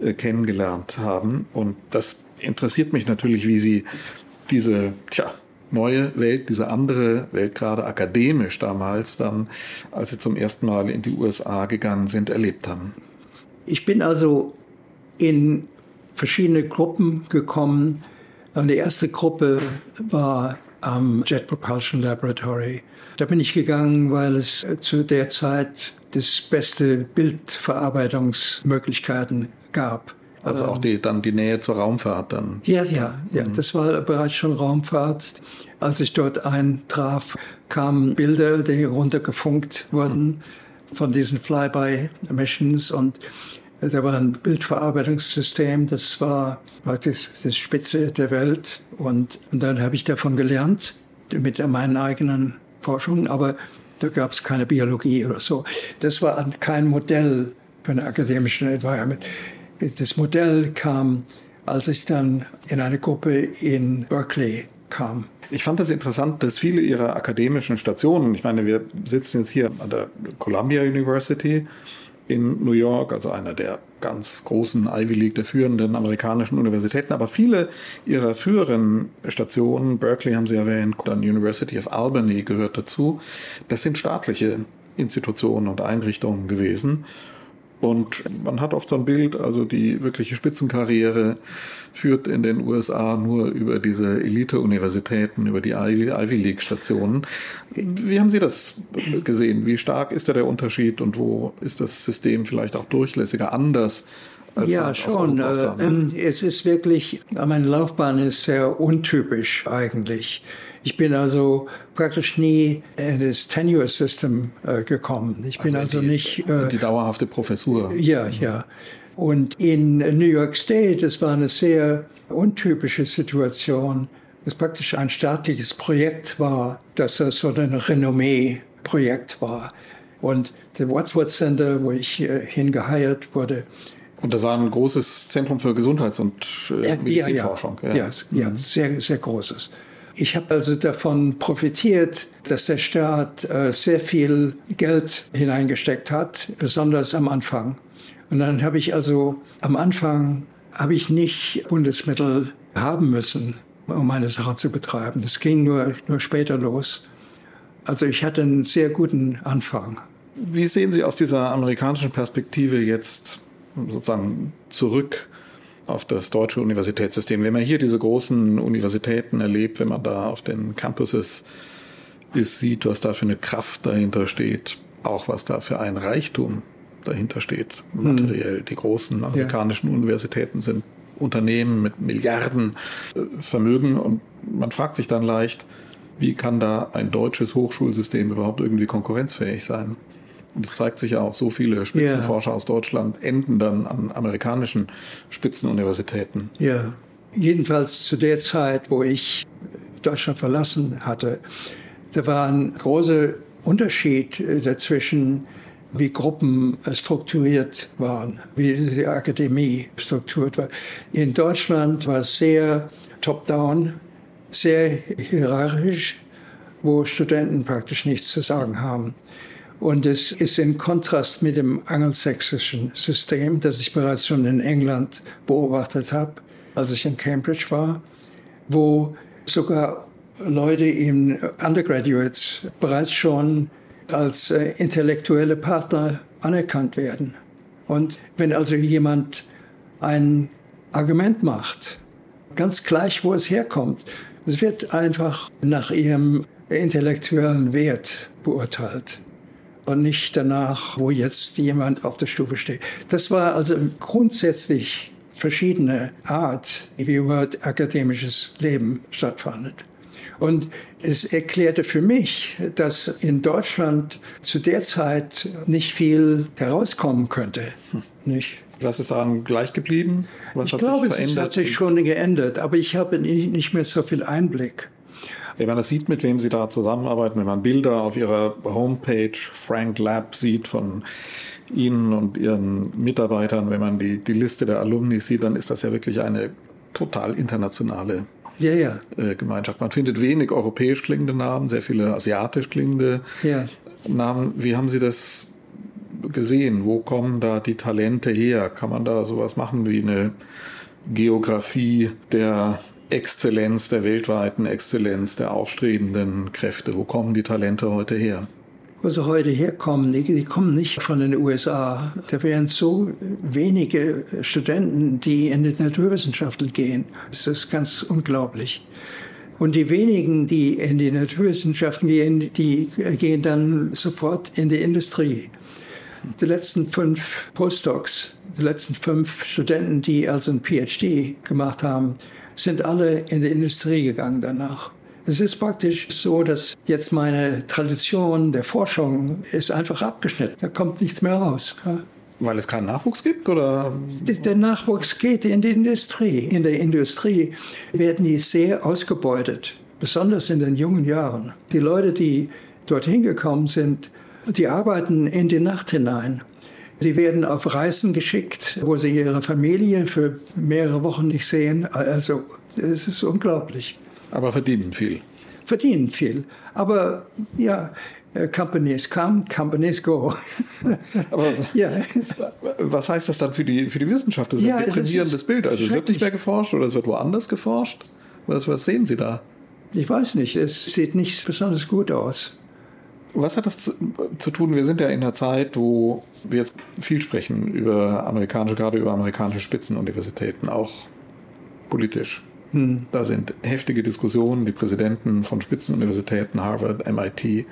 Speaker 8: ja. Äh, kennengelernt haben. Und das interessiert mich natürlich, wie Sie diese, tja, neue Welt, diese andere Welt, gerade akademisch damals dann, als Sie zum ersten Mal in die USA gegangen sind, erlebt haben.
Speaker 6: Ich bin also in verschiedene Gruppen gekommen. Und die erste Gruppe war am Jet Propulsion Laboratory. Da bin ich gegangen, weil es zu der Zeit das beste Bildverarbeitungsmöglichkeiten gab.
Speaker 8: Also auch die, dann die Nähe zur Raumfahrt dann.
Speaker 6: Ja, ja, ja. Mhm. Das war bereits schon Raumfahrt. Als ich dort eintraf, kamen Bilder, die runtergefunkt wurden von diesen Flyby-Missions und da war ein Bildverarbeitungssystem, das war praktisch das Spitze der Welt. Und, und dann habe ich davon gelernt, mit meinen eigenen Forschungen, aber da gab es keine Biologie oder so. Das war kein Modell für eine akademische Environment. Das Modell kam, als ich dann in eine Gruppe in Berkeley kam.
Speaker 8: Ich fand das interessant, dass viele ihrer akademischen Stationen, ich meine, wir sitzen jetzt hier an der Columbia University, in New York, also einer der ganz großen Ivy League, der führenden amerikanischen Universitäten. Aber viele ihrer früheren Stationen, Berkeley haben Sie erwähnt, dann University of Albany gehört dazu, das sind staatliche Institutionen und Einrichtungen gewesen. Und man hat oft so ein Bild, also die wirkliche Spitzenkarriere führt in den USA nur über diese Elite-Universitäten, über die Ivy League-Stationen. Wie haben Sie das gesehen? Wie stark ist da der Unterschied und wo ist das System vielleicht auch durchlässiger anders
Speaker 6: ja, schon. Äh, es ist wirklich, meine Laufbahn ist sehr untypisch eigentlich. Ich bin also praktisch nie in das Tenure System äh, gekommen. Ich bin also, also
Speaker 8: die,
Speaker 6: nicht
Speaker 8: äh, die dauerhafte Professur.
Speaker 6: Ja, ja. Und in New York State, es war eine sehr untypische Situation, es praktisch ein staatliches Projekt war, dass es so ein Renommee-Projekt war. Und der Wadsworth Center, wo ich äh, hingeheiert wurde,
Speaker 8: und das war ein großes Zentrum für Gesundheits- und äh, Medizinforschung.
Speaker 6: Ja, ja, ja, ja, sehr, sehr großes. Ich habe also davon profitiert, dass der Staat äh, sehr viel Geld hineingesteckt hat, besonders am Anfang. Und dann habe ich also am Anfang habe ich nicht Bundesmittel haben müssen, um meine Sache zu betreiben. Das ging nur, nur später los. Also ich hatte einen sehr guten Anfang.
Speaker 8: Wie sehen Sie aus dieser amerikanischen Perspektive jetzt sozusagen zurück auf das deutsche Universitätssystem. Wenn man hier diese großen Universitäten erlebt, wenn man da auf den Campuses ist, sieht, was da für eine Kraft dahinter steht, auch was da für ein Reichtum dahinter steht, materiell. Hm. Die großen amerikanischen ja. Universitäten sind Unternehmen mit Milliarden äh, Vermögen und man fragt sich dann leicht, wie kann da ein deutsches Hochschulsystem überhaupt irgendwie konkurrenzfähig sein? Und es zeigt sich ja auch, so viele Spitzenforscher ja. aus Deutschland enden dann an amerikanischen Spitzenuniversitäten.
Speaker 6: Ja, jedenfalls zu der Zeit, wo ich Deutschland verlassen hatte, da war ein großer Unterschied äh, dazwischen, wie Gruppen äh, strukturiert waren, wie die Akademie strukturiert war. In Deutschland war es sehr top-down, sehr hierarchisch, wo Studenten praktisch nichts zu sagen haben. Und es ist in Kontrast mit dem angelsächsischen System, das ich bereits schon in England beobachtet habe, als ich in Cambridge war, wo sogar Leute in Undergraduates bereits schon als äh, intellektuelle Partner anerkannt werden. Und wenn also jemand ein Argument macht, ganz gleich, wo es herkommt, es wird einfach nach ihrem intellektuellen Wert beurteilt. Und nicht danach, wo jetzt jemand auf der Stufe steht. Das war also grundsätzlich verschiedene Art, wie überhaupt akademisches Leben stattfindet. Und es erklärte für mich, dass in Deutschland zu der Zeit nicht viel herauskommen könnte. Nicht?
Speaker 8: Was ist daran gleich geblieben? Was
Speaker 6: ich
Speaker 8: hat
Speaker 6: glaube,
Speaker 8: sich verändert?
Speaker 6: es hat sich schon geändert, aber ich habe nicht mehr so viel Einblick.
Speaker 8: Wenn man das sieht, mit wem Sie da zusammenarbeiten, wenn man Bilder auf Ihrer Homepage Frank Lab sieht von Ihnen und Ihren Mitarbeitern, wenn man die, die Liste der Alumni sieht, dann ist das ja wirklich eine total internationale
Speaker 6: ja, ja.
Speaker 8: Äh, Gemeinschaft. Man findet wenig europäisch klingende Namen, sehr viele asiatisch klingende
Speaker 6: ja.
Speaker 8: Namen. Wie haben Sie das gesehen? Wo kommen da die Talente her? Kann man da sowas machen wie eine Geografie der Exzellenz, der weltweiten Exzellenz, der aufstrebenden Kräfte? Wo kommen die Talente heute her?
Speaker 6: Wo sie heute herkommen, die, die kommen nicht von den USA. Da wären so wenige Studenten, die in die Naturwissenschaften gehen. Das ist ganz unglaublich. Und die wenigen, die in die Naturwissenschaften gehen, die gehen dann sofort in die Industrie. Die letzten fünf Postdocs, die letzten fünf Studenten, die also ein PhD gemacht haben, sind alle in die Industrie gegangen danach. Es ist praktisch so, dass jetzt meine Tradition der Forschung ist einfach abgeschnitten. Da kommt nichts mehr raus.
Speaker 8: Weil es keinen Nachwuchs gibt, oder?
Speaker 6: Der Nachwuchs geht in die Industrie. In der Industrie werden die sehr ausgebeutet, besonders in den jungen Jahren. Die Leute, die dorthin gekommen sind, die arbeiten in die Nacht hinein. Sie werden auf Reisen geschickt, wo sie ihre Familie für mehrere Wochen nicht sehen. Also, es ist unglaublich.
Speaker 8: Aber verdienen viel.
Speaker 6: Verdienen viel. Aber ja, äh, Companies come, companies go.
Speaker 8: Aber ja. was heißt das dann für die, für die Wissenschaft? Das ist ja, ein deprimierendes Bild. Also es wird nicht mehr geforscht oder es wird woanders geforscht. Was, was sehen Sie da?
Speaker 6: Ich weiß nicht. Es sieht nicht besonders gut aus.
Speaker 8: Was hat das zu, zu, tun? Wir sind ja in einer Zeit, wo wir jetzt viel sprechen über amerikanische, gerade über amerikanische Spitzenuniversitäten, auch politisch. Hm. Da sind heftige Diskussionen. Die Präsidenten von Spitzenuniversitäten, Harvard, MIT,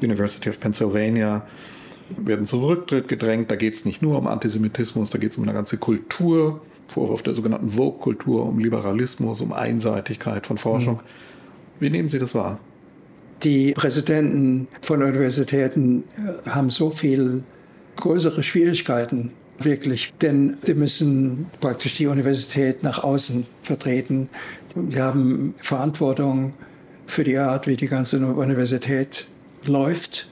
Speaker 8: University of Pennsylvania, werden zum Rücktritt gedrängt. Da geht es nicht nur um Antisemitismus, da geht es um eine ganze Kultur, Vorwurf der sogenannten Vogue-Kultur, um Liberalismus, um Einseitigkeit von Forschung. Hm. Wie nehmen Sie das wahr?
Speaker 6: Die Präsidenten von Universitäten äh, haben so viel größere Schwierigkeiten, wirklich, denn sie müssen praktisch die Universität nach außen vertreten. Sie haben Verantwortung für die Art, wie die ganze Universität läuft.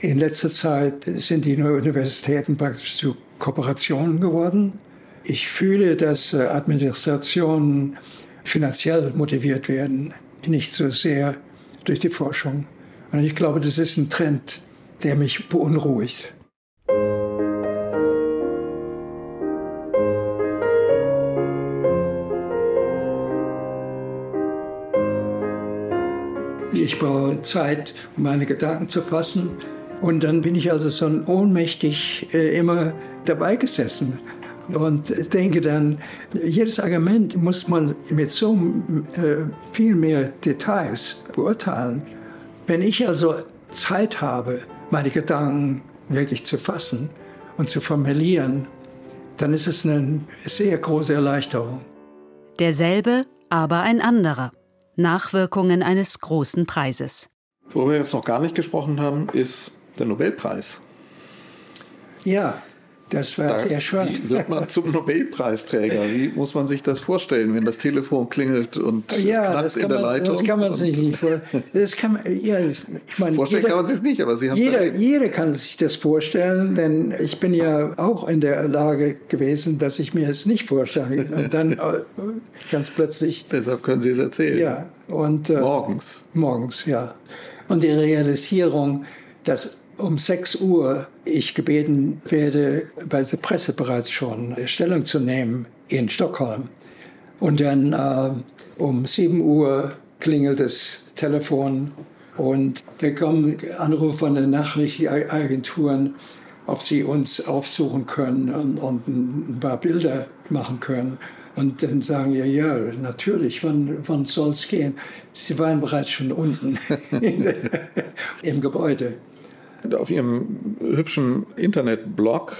Speaker 6: In letzter Zeit sind die Universitäten praktisch zu Kooperationen geworden. Ich fühle, dass äh, Administrationen finanziell motiviert werden, nicht so sehr durch die Forschung. Und ich glaube, das ist ein Trend, der mich beunruhigt. Ich brauche Zeit, um meine Gedanken zu fassen. Und dann bin ich also so ohnmächtig äh, immer dabei gesessen und denke dann, jedes Argument muss man mit so äh, viel mehr Details beurteilen. Wenn ich also Zeit habe, meine Gedanken wirklich zu fassen und zu formulieren, dann ist es eine sehr große Erleichterung.
Speaker 7: Derselbe, aber ein anderer. Nachwirkungen eines großen Preises.
Speaker 8: Worüber wir jetzt noch gar nicht gesprochen haben, ist der Nobelpreis.
Speaker 6: Ja, das war da, sehr schön.
Speaker 8: Wie wird man zum Nobelpreisträger? Wie muss man sich das vorstellen, wenn das Telefon klingelt und
Speaker 6: ja,
Speaker 8: knackt in der
Speaker 6: man,
Speaker 8: Leitung?
Speaker 6: Das kann man sich nicht vorstellen. Das kann man, ja, ich
Speaker 8: meine, vorstellen jeder, kann man sich nicht, aber Sie haben
Speaker 6: jeder, jeder kann sich das vorstellen, denn ich bin ja auch in der Lage gewesen, dass ich mir es nicht vorstelle. Und dann äh, ganz plötzlich.
Speaker 8: Deshalb können Sie es erzählen.
Speaker 6: Ja. Und, äh,
Speaker 8: morgens.
Speaker 6: Morgens, ja. Und die Realisierung, dass um 6 Uhr ich gebeten werde, bei der Presse bereits schon Stellung zu nehmen in Stockholm. Und dann äh, um 7 Uhr klingelt das Telefon und da kommen Anrufe von den Nachrichtenagenturen, ob sie uns aufsuchen können und, und ein paar Bilder machen können. Und dann sagen wir, ja, natürlich, wann, wann soll es gehen? Sie waren bereits schon unten im Gebäude.
Speaker 8: Auf Ihrem hübschen Internetblog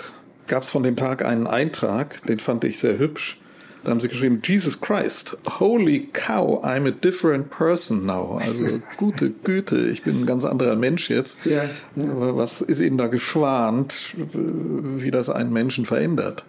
Speaker 8: gab es von dem Tag einen Eintrag, den fand ich sehr hübsch. Da haben sie geschrieben, Jesus Christ, holy cow, I'm a different person now. Also gute Güte, ich bin ein ganz anderer Mensch jetzt. Ja, ja. Was ist Ihnen da geschwant, wie das einen Menschen verändert?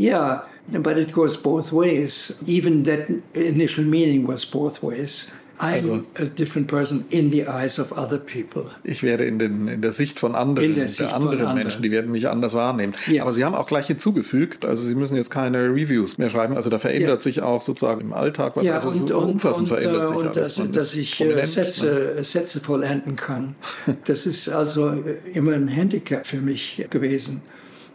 Speaker 6: Yeah, but it goes both ways. Even that initial meaning was both ways. I'm also, a different person in the eyes of other people.
Speaker 8: Ich werde in, den, in der Sicht von anderen, in der, Sicht der anderen Menschen, anderen. die werden mich anders wahrnehmen. Ja. Aber Sie haben auch gleich hinzugefügt, also Sie müssen jetzt keine Reviews mehr schreiben. Also da verändert ja. sich auch sozusagen im Alltag was.
Speaker 6: Ja,
Speaker 8: also
Speaker 6: und, so umfassend und, verändert sich und alles. Dass, dass ich äh, Sätze, ne? Sätze vollenden kann. Das ist also immer ein Handicap für mich gewesen,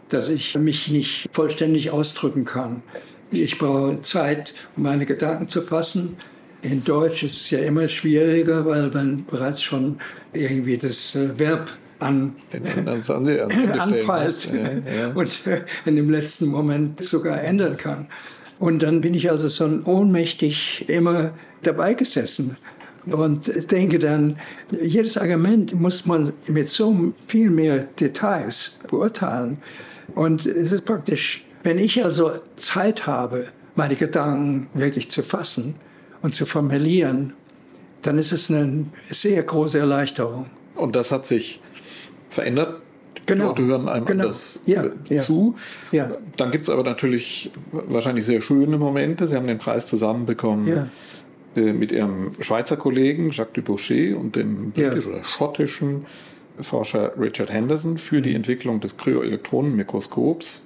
Speaker 6: dass ich mich nicht vollständig ausdrücken kann. Ich brauche Zeit, um meine Gedanken zu fassen in Deutsch ist es ja immer schwieriger, weil man bereits schon irgendwie das äh, Verb an, anpeilt ja, ja. und äh, in dem letzten Moment sogar ändern kann. Und dann bin ich also so ohnmächtig immer dabei gesessen und denke dann, jedes Argument muss man mit so viel mehr Details beurteilen. Und es ist praktisch, wenn ich also Zeit habe, meine Gedanken wirklich zu fassen, und zu formulieren, dann ist es eine sehr große Erleichterung.
Speaker 8: Und das hat sich verändert.
Speaker 6: Genau.
Speaker 8: Die Leute hören einem genau. anders ja, ja. zu. Ja. Dann gibt es aber natürlich wahrscheinlich sehr schöne Momente. Sie haben den Preis zusammen bekommen ja. Äh, mit Ihrem Schweizer Kollegen Jacques Dubochet und dem britisch oder schottischen Forscher Richard Henderson für die Entwicklung des Kryoelektronenmikroskops.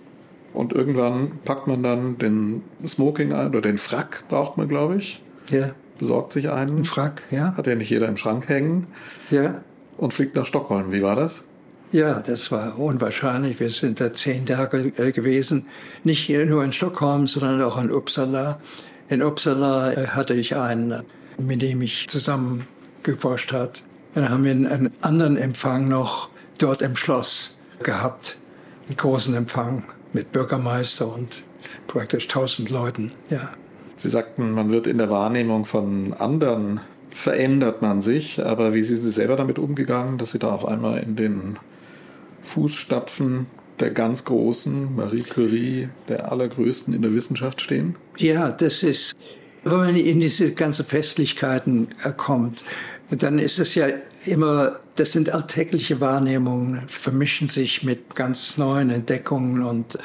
Speaker 8: Und irgendwann packt man dann den Smoking ein oder den Frack braucht man, glaube ich.
Speaker 6: Ja.
Speaker 8: Besorgt sich einen.
Speaker 6: Ein Frack, ja.
Speaker 8: Hat ja nicht jeder im Schrank hängen.
Speaker 6: Ja.
Speaker 8: Und fliegt nach Stockholm. Wie war das?
Speaker 6: Ja, das war unwahrscheinlich. Wir sind da zehn Tage äh, gewesen. Nicht nur in Stockholm, sondern auch in Uppsala. In Uppsala äh, hatte ich einen, mit dem ich zusammen geforscht hat. Dann haben wir einen anderen Empfang noch dort im Schloss gehabt. Einen großen Empfang mit Bürgermeister und praktisch tausend Leuten, ja.
Speaker 8: Sie sagten, man wird in der Wahrnehmung von anderen verändert man sich, aber wie sind Sie selber damit umgegangen, dass Sie da auf einmal in den Fußstapfen der ganz Großen, Marie Curie, der Allergrößten in der Wissenschaft stehen?
Speaker 6: Ja, das ist, wenn man in diese ganzen Festlichkeiten äh, kommt, dann ist es ja immer, das sind alltägliche Wahrnehmungen, vermischen sich mit ganz neuen Entdeckungen und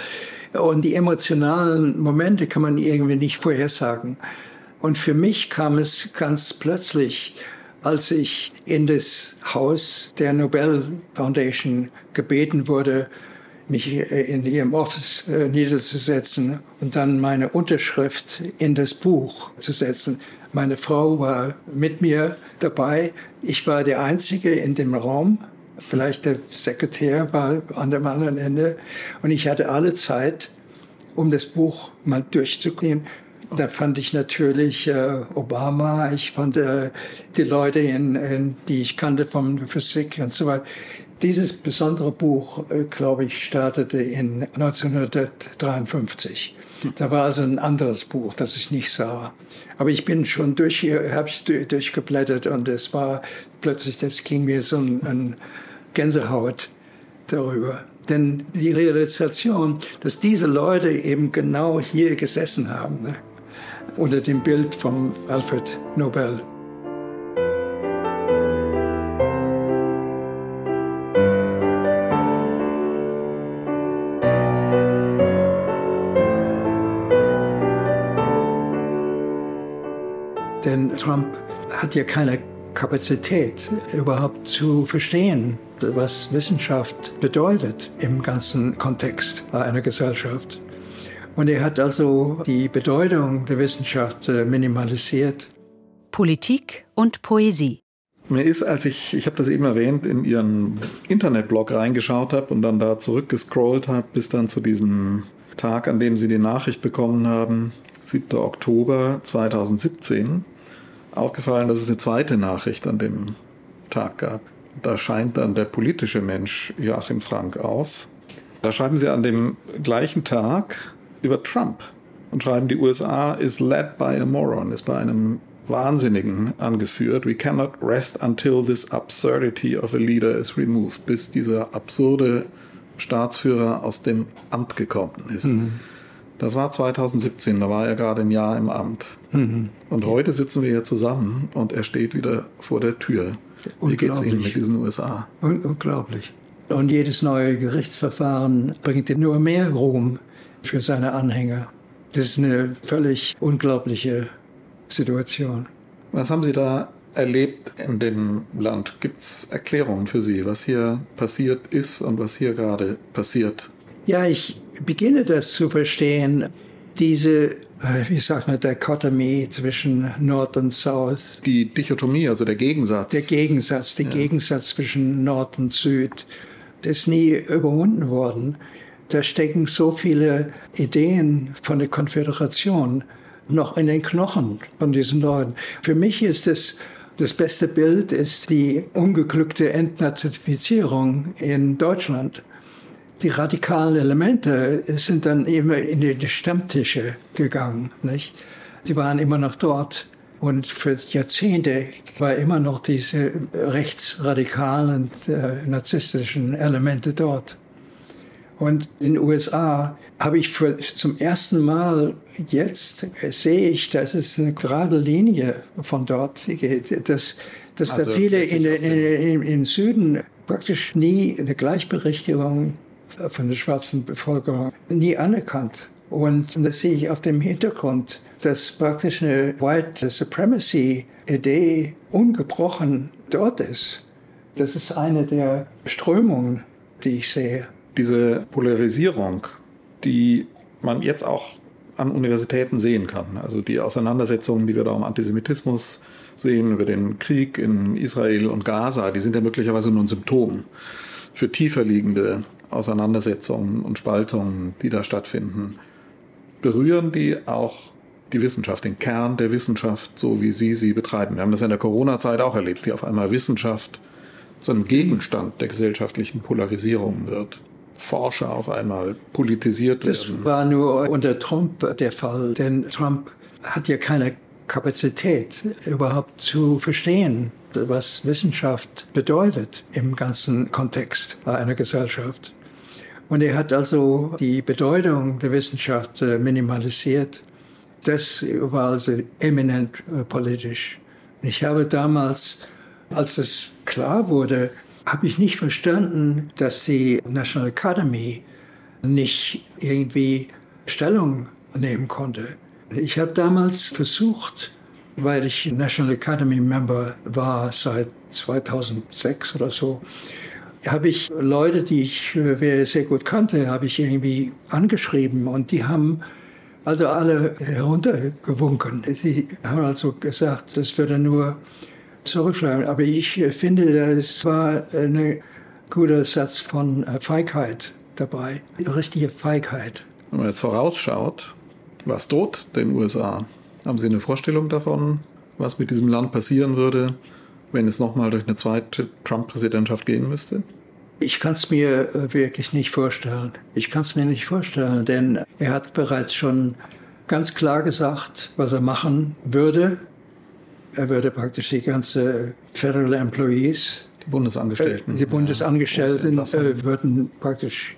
Speaker 6: und die emotionalen Momente kann man irgendwie nicht vorhersagen. Und für mich kam es ganz plötzlich, als ich in das Haus der Nobel Foundation gebeten wurde, mich in ihrem Office äh, niederzusetzen und dann meine Unterschrift in das Buch zu setzen. Meine Frau war mit mir dabei. Ich war der Einzige in dem Raum Vielleicht der Sekretär war an dem anderen Ende. Und ich hatte alle Zeit, um das Buch mal durchzugehen. Da fand ich natürlich äh, Obama, ich fand äh, die Leute, in, in, die ich kannte von Physik und so weiter. Dieses besondere Buch, äh, glaube ich, startete in 1953. Da war also ein anderes Buch, das ich nicht sah. Aber ich bin schon durch, habe ich durchgeblättert und es war plötzlich, das ging mir so ein, ein Gänsehaut darüber. Denn die Realisation, dass diese Leute eben genau hier gesessen haben, ne, unter dem Bild von Alfred Nobel. Trump hat ja keine Kapazität, überhaupt zu verstehen, was Wissenschaft bedeutet im ganzen Kontext einer Gesellschaft. Und er hat also die Bedeutung der Wissenschaft äh, minimalisiert.
Speaker 7: Politik und Poesie.
Speaker 8: Mir ist, als ich, ich habe das eben erwähnt, in Ihren Internetblog reingeschaut habe und dann da zurückgescrollt habe, bis dann zu diesem Tag, an dem Sie die Nachricht bekommen haben, 7. Oktober 2017, aufgefallen, dass es eine zweite Nachricht an dem Tag gab. Da scheint dann der politische Mensch Joachim Frank auf. Da schreiben sie an dem gleichen Tag über Trump und schreiben, die USA is led by a moron, ist bei einem Wahnsinnigen angeführt. We cannot rest until this absurdity of a leader is removed, bis dieser absurde Staatsführer aus dem Amt gekommen ist. Mhm. Das war 2017, da war er gerade ein Jahr im Amt. Mhm. Und heute sitzen wir hier zusammen und er steht wieder vor der Tür. Wie geht es Ihnen mit diesen USA?
Speaker 6: unglaublich. Und jedes neue Gerichtsverfahren bringt ihm nur mehr Ruhm für seine Anhänger. Das ist eine völlig unglaubliche Situation.
Speaker 8: Was haben Sie da erlebt in dem Land? Gibt es Erklärungen für Sie, was hier passiert ist und was hier gerade passiert?
Speaker 6: Ja, ich beginne das zu verstehen. Diese, äh, wie sagt man, Dichotomie zwischen Nord und South.
Speaker 8: Die Dichotomie, also der Gegensatz.
Speaker 6: Der Gegensatz, der ja. Gegensatz zwischen Nord und Süd, ist nie überwunden worden. Da stecken so viele Ideen von der Konföderation noch in den Knochen von diesen Leuten. Für mich ist es das beste Bild ist die ungeglückte Entnazifizierung in Deutschland. Die radikalen Elemente sind dann immer in die Stammtische gegangen. Nicht? Die waren immer noch dort. Und für Jahrzehnte war immer noch diese rechtsradikalen, äh, narzisstischen Elemente dort. Und in den USA habe ich für, zum ersten Mal jetzt äh, sehe ich, dass es eine gerade Linie von dort geht, dass, dass also da viele in, in, in, im Süden praktisch nie eine Gleichberechtigung von der schwarzen Bevölkerung nie anerkannt. Und das sehe ich auf dem Hintergrund, dass praktisch eine White Supremacy Idee ungebrochen dort ist. Das ist eine der Strömungen, die ich sehe
Speaker 8: diese Polarisierung, die man jetzt auch an Universitäten sehen kann. Also die Auseinandersetzungen, die wir da um Antisemitismus sehen, über den Krieg in Israel und Gaza, die sind ja möglicherweise nur ein Symptom für tiefer liegende Auseinandersetzungen und Spaltungen, die da stattfinden. Berühren die auch die Wissenschaft, den Kern der Wissenschaft, so wie Sie sie betreiben? Wir haben das in der Corona-Zeit auch erlebt, wie auf einmal Wissenschaft zu einem Gegenstand der gesellschaftlichen Polarisierung wird. Forscher auf einmal politisiert
Speaker 6: werden. Das war nur unter Trump der Fall, denn Trump hat ja keine Kapazität überhaupt zu verstehen, was Wissenschaft bedeutet im ganzen Kontext einer Gesellschaft. Und er hat also die Bedeutung der Wissenschaft äh, minimalisiert. Das war also eminent äh, politisch. Ich habe damals, als es klar wurde, habe ich nicht verstanden, dass die National Academy nicht irgendwie Stellung nehmen konnte. Ich habe damals versucht, weil ich National Academy Member war seit 2006 oder so, habe ich Leute, die ich sehr gut kannte, habe ich irgendwie angeschrieben und die haben also alle heruntergewunken. Sie haben also gesagt, das würde nur zurückschreiben. Aber ich finde, es war ein guter Satz von äh, Feigheit dabei, richtige Feigheit.
Speaker 8: Wenn man jetzt vorausschaut, was droht den USA? Haben Sie eine Vorstellung davon, was mit diesem Land passieren würde, wenn es nochmal durch eine zweite Trump-Präsidentschaft gehen müsste?
Speaker 6: Ich kann es mir äh, wirklich nicht vorstellen. Ich kann es mir nicht vorstellen, denn er hat bereits schon ganz klar gesagt, was er machen würde, er würde praktisch die ganze Federal Employees,
Speaker 8: die Bundesangestellten,
Speaker 6: äh, die Bundesangestellten äh, würden praktisch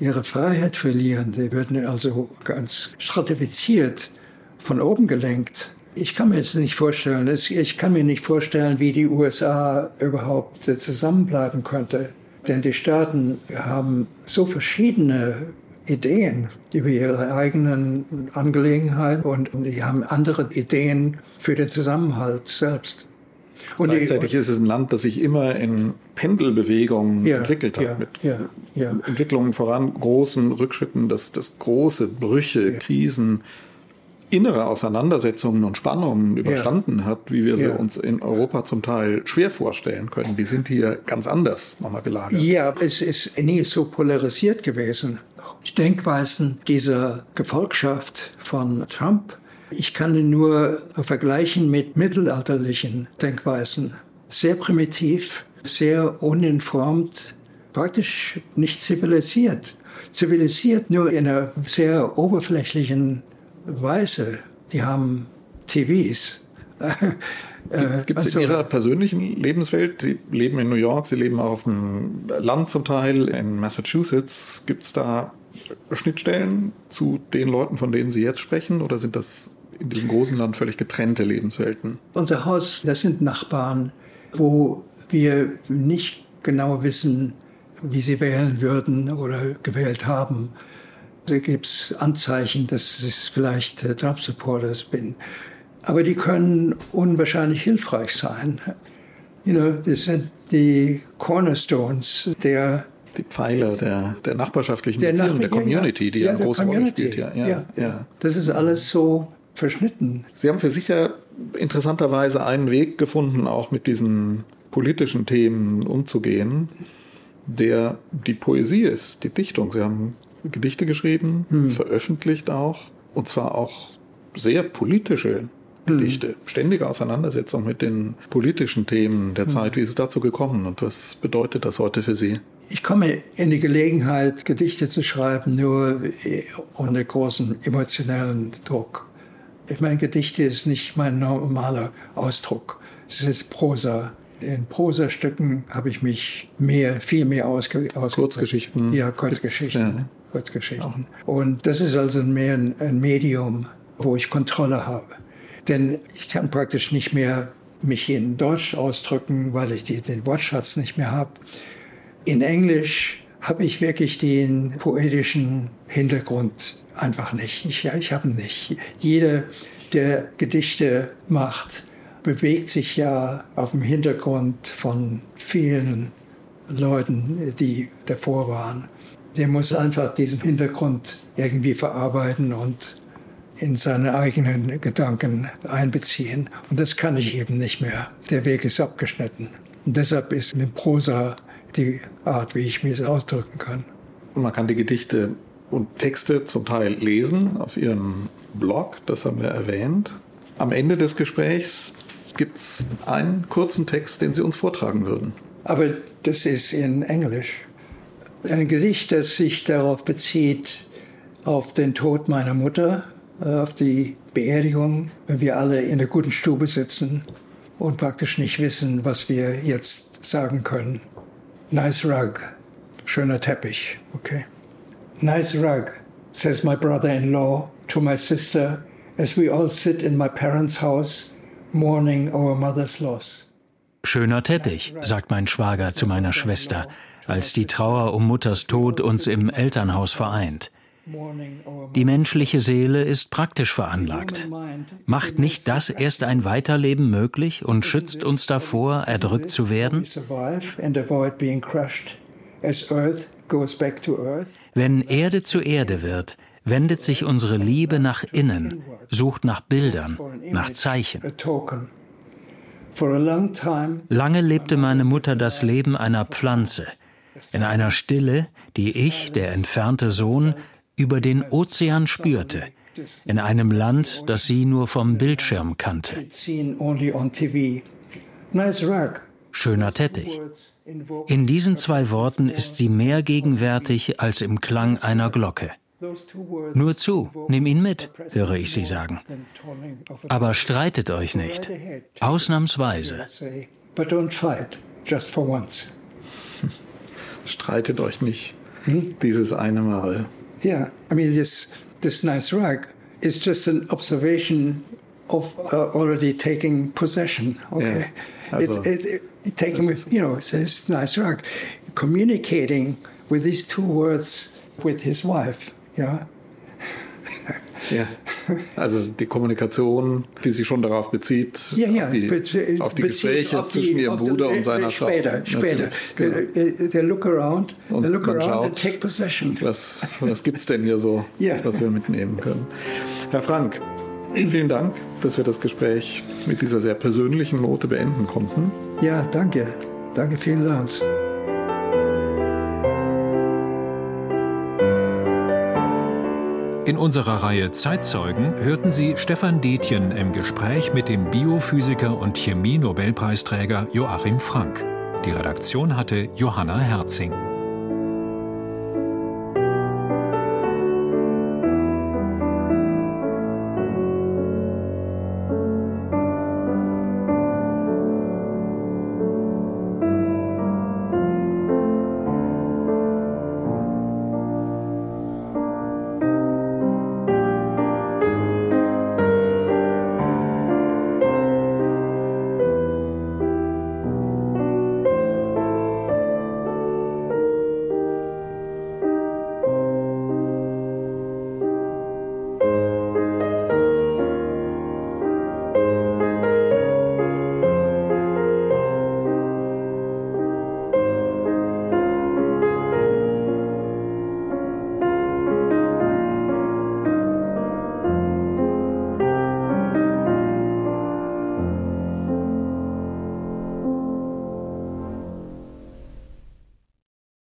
Speaker 6: ihre Freiheit verlieren. Die würden also ganz stratifiziert von oben gelenkt. Ich kann mir das nicht vorstellen. Ich kann mir nicht vorstellen, wie die USA überhaupt zusammenbleiben könnte. Denn die Staaten haben so verschiedene Ideen über ihre eigenen Angelegenheiten und, die haben andere Ideen für den Zusammenhalt selbst.
Speaker 8: Und Gleichzeitig ist es ein Land, das sich immer in Pendelbewegungen ja, entwickelt hat,
Speaker 6: ja,
Speaker 8: mit
Speaker 6: ja,
Speaker 8: Entwicklungen voran, großen Rückschritten, dass das große Brüche, Krisen, innere Auseinandersetzungen und Spannungen überstanden hat, wie wir sie uns in Europa zum Teil schwer vorstellen können. Die sind hier ganz anders nochmal gelagert.
Speaker 6: Ja, es ist nie so polarisiert gewesen. Die Denkweisen dieser Gefolgschaft von Trump, ich kann ihn nur vergleichen mit mittelalterlichen Denkweisen. Sehr primitiv, sehr uninformt, praktisch nicht zivilisiert. Zivilisiert nur in einer sehr oberflächlichen Weise. Die haben TVs,
Speaker 8: Gibt es in Ihrer persönlichen Lebenswelt, Sie leben in New York, Sie leben auch auf dem Land zum Teil, in Massachusetts, gibt es da Schnittstellen zu den Leuten, von denen Sie jetzt sprechen, oder sind das in diesem großen Land völlig getrennte Lebenswelten?
Speaker 6: Unser Haus, das sind Nachbarn, wo wir nicht genau wissen, wie sie wählen würden oder gewählt haben. Da gibt es Anzeichen, dass ich vielleicht äh, Trump-Supporters bin. Aber die können unwahrscheinlich hilfreich sein. You know, das sind die Cornerstones der
Speaker 8: die Pfeiler der, der nachbarschaftlichen der Beziehung, der Community, die ja, eine große Community. Rolle spielt.
Speaker 6: Ja, ja, ja, Das ist alles so verschnitten.
Speaker 8: Sie haben für sich ja interessanterweise einen Weg gefunden, auch mit diesen politischen Themen umzugehen, der die Poesie ist, die Dichtung. Sie haben Gedichte geschrieben, hm. veröffentlicht auch, und zwar auch sehr politische Gedichte. Hm. Ständige Auseinandersetzung mit den politischen Themen der hm. Zeit. Wie ist es dazu gekommen und was bedeutet das heute für Sie?
Speaker 6: Ich komme in die Gelegenheit, Gedichte zu schreiben, nur unter großem emotionellen Druck. Ich meine, Gedichte ist nicht mein normaler Ausdruck. Es ist Prosa. In Prosastücken habe ich mich mehr, viel mehr ausge,
Speaker 8: Kurzgeschichten.
Speaker 6: Ja, Kurzgeschichten. Ja. Kurzgeschichten. Und das ist also mehr ein, ein Medium, wo ich Kontrolle habe. Denn ich kann praktisch nicht mehr mich in Deutsch ausdrücken, weil ich die, den Wortschatz nicht mehr habe. In Englisch habe ich wirklich den poetischen Hintergrund einfach nicht. Ich, ja, ich habe ihn nicht. Jeder, der Gedichte macht, bewegt sich ja auf dem Hintergrund von vielen Leuten, die davor waren. Der muss einfach diesen Hintergrund irgendwie verarbeiten und in seine eigenen Gedanken einbeziehen. Und das kann ich eben nicht mehr. Der Weg ist abgeschnitten. Und deshalb ist mit Prosa die Art, wie ich mich ausdrücken kann.
Speaker 8: Und man kann die Gedichte und Texte zum Teil lesen auf Ihrem Blog, das haben wir erwähnt. Am Ende des Gesprächs gibt es einen kurzen Text, den Sie uns vortragen würden.
Speaker 6: Aber das ist in Englisch. Ein Gedicht, das sich darauf bezieht, auf den Tod meiner Mutter, äh, auf die Beerdigung, wenn wir alle in der guten Stube sitzen und praktisch nicht wissen, was wir jetzt sagen können. Nice rug, schöner Teppich, okay. Nice rug, says my brother-in-law to my sister as we all sit in my parents' house mourning our mother's loss.
Speaker 11: Schöner Teppich, sagt mein Schwager zu meiner Schwester, als die Trauer um Mutters Tod uns im Elternhaus vereint. Die menschliche Seele ist praktisch veranlagt. Macht nicht das erst ein Weiterleben möglich und schützt uns davor, erdrückt zu werden? Wenn Erde zu Erde wird, wendet sich unsere Liebe nach innen, sucht nach Bildern, nach Zeichen. Lange lebte meine Mutter das Leben einer Pflanze, in einer Stille, die ich, der entfernte Sohn, über den Ozean spürte, in einem Land, das sie nur vom Bildschirm kannte. Schöner Teppich. In diesen zwei Worten ist sie mehr gegenwärtig als im Klang einer Glocke. Nur zu, nimm ihn mit, höre ich sie sagen. Aber streitet euch nicht, ausnahmsweise.
Speaker 8: Streitet euch nicht, dieses eine Mal.
Speaker 6: Yeah, I mean, this, this nice rug is just an observation of uh, already taking possession. Okay, yeah. it's, it's it, taking with you know it's a nice rug, communicating with these two words with his wife. Yeah.
Speaker 8: Ja, also die Kommunikation, die sich schon darauf bezieht,
Speaker 6: ja, ja,
Speaker 8: auf die, auf die Gespräche auf zwischen ihrem Bruder und seiner Frau.
Speaker 6: Später, später. Genau. They, they look around, und they look around schaut, take possession.
Speaker 8: Was, was gibt es denn hier so, ja. was wir mitnehmen können? Herr Frank, vielen Dank, dass wir das Gespräch mit dieser sehr persönlichen Note beenden konnten.
Speaker 6: Ja, danke. Danke, vielen
Speaker 2: In unserer Reihe Zeitzeugen hörten Sie Stefan Detjen im Gespräch mit dem Biophysiker und Chemie-Nobelpreisträger Joachim Frank. Die Redaktion hatte Johanna Herzing.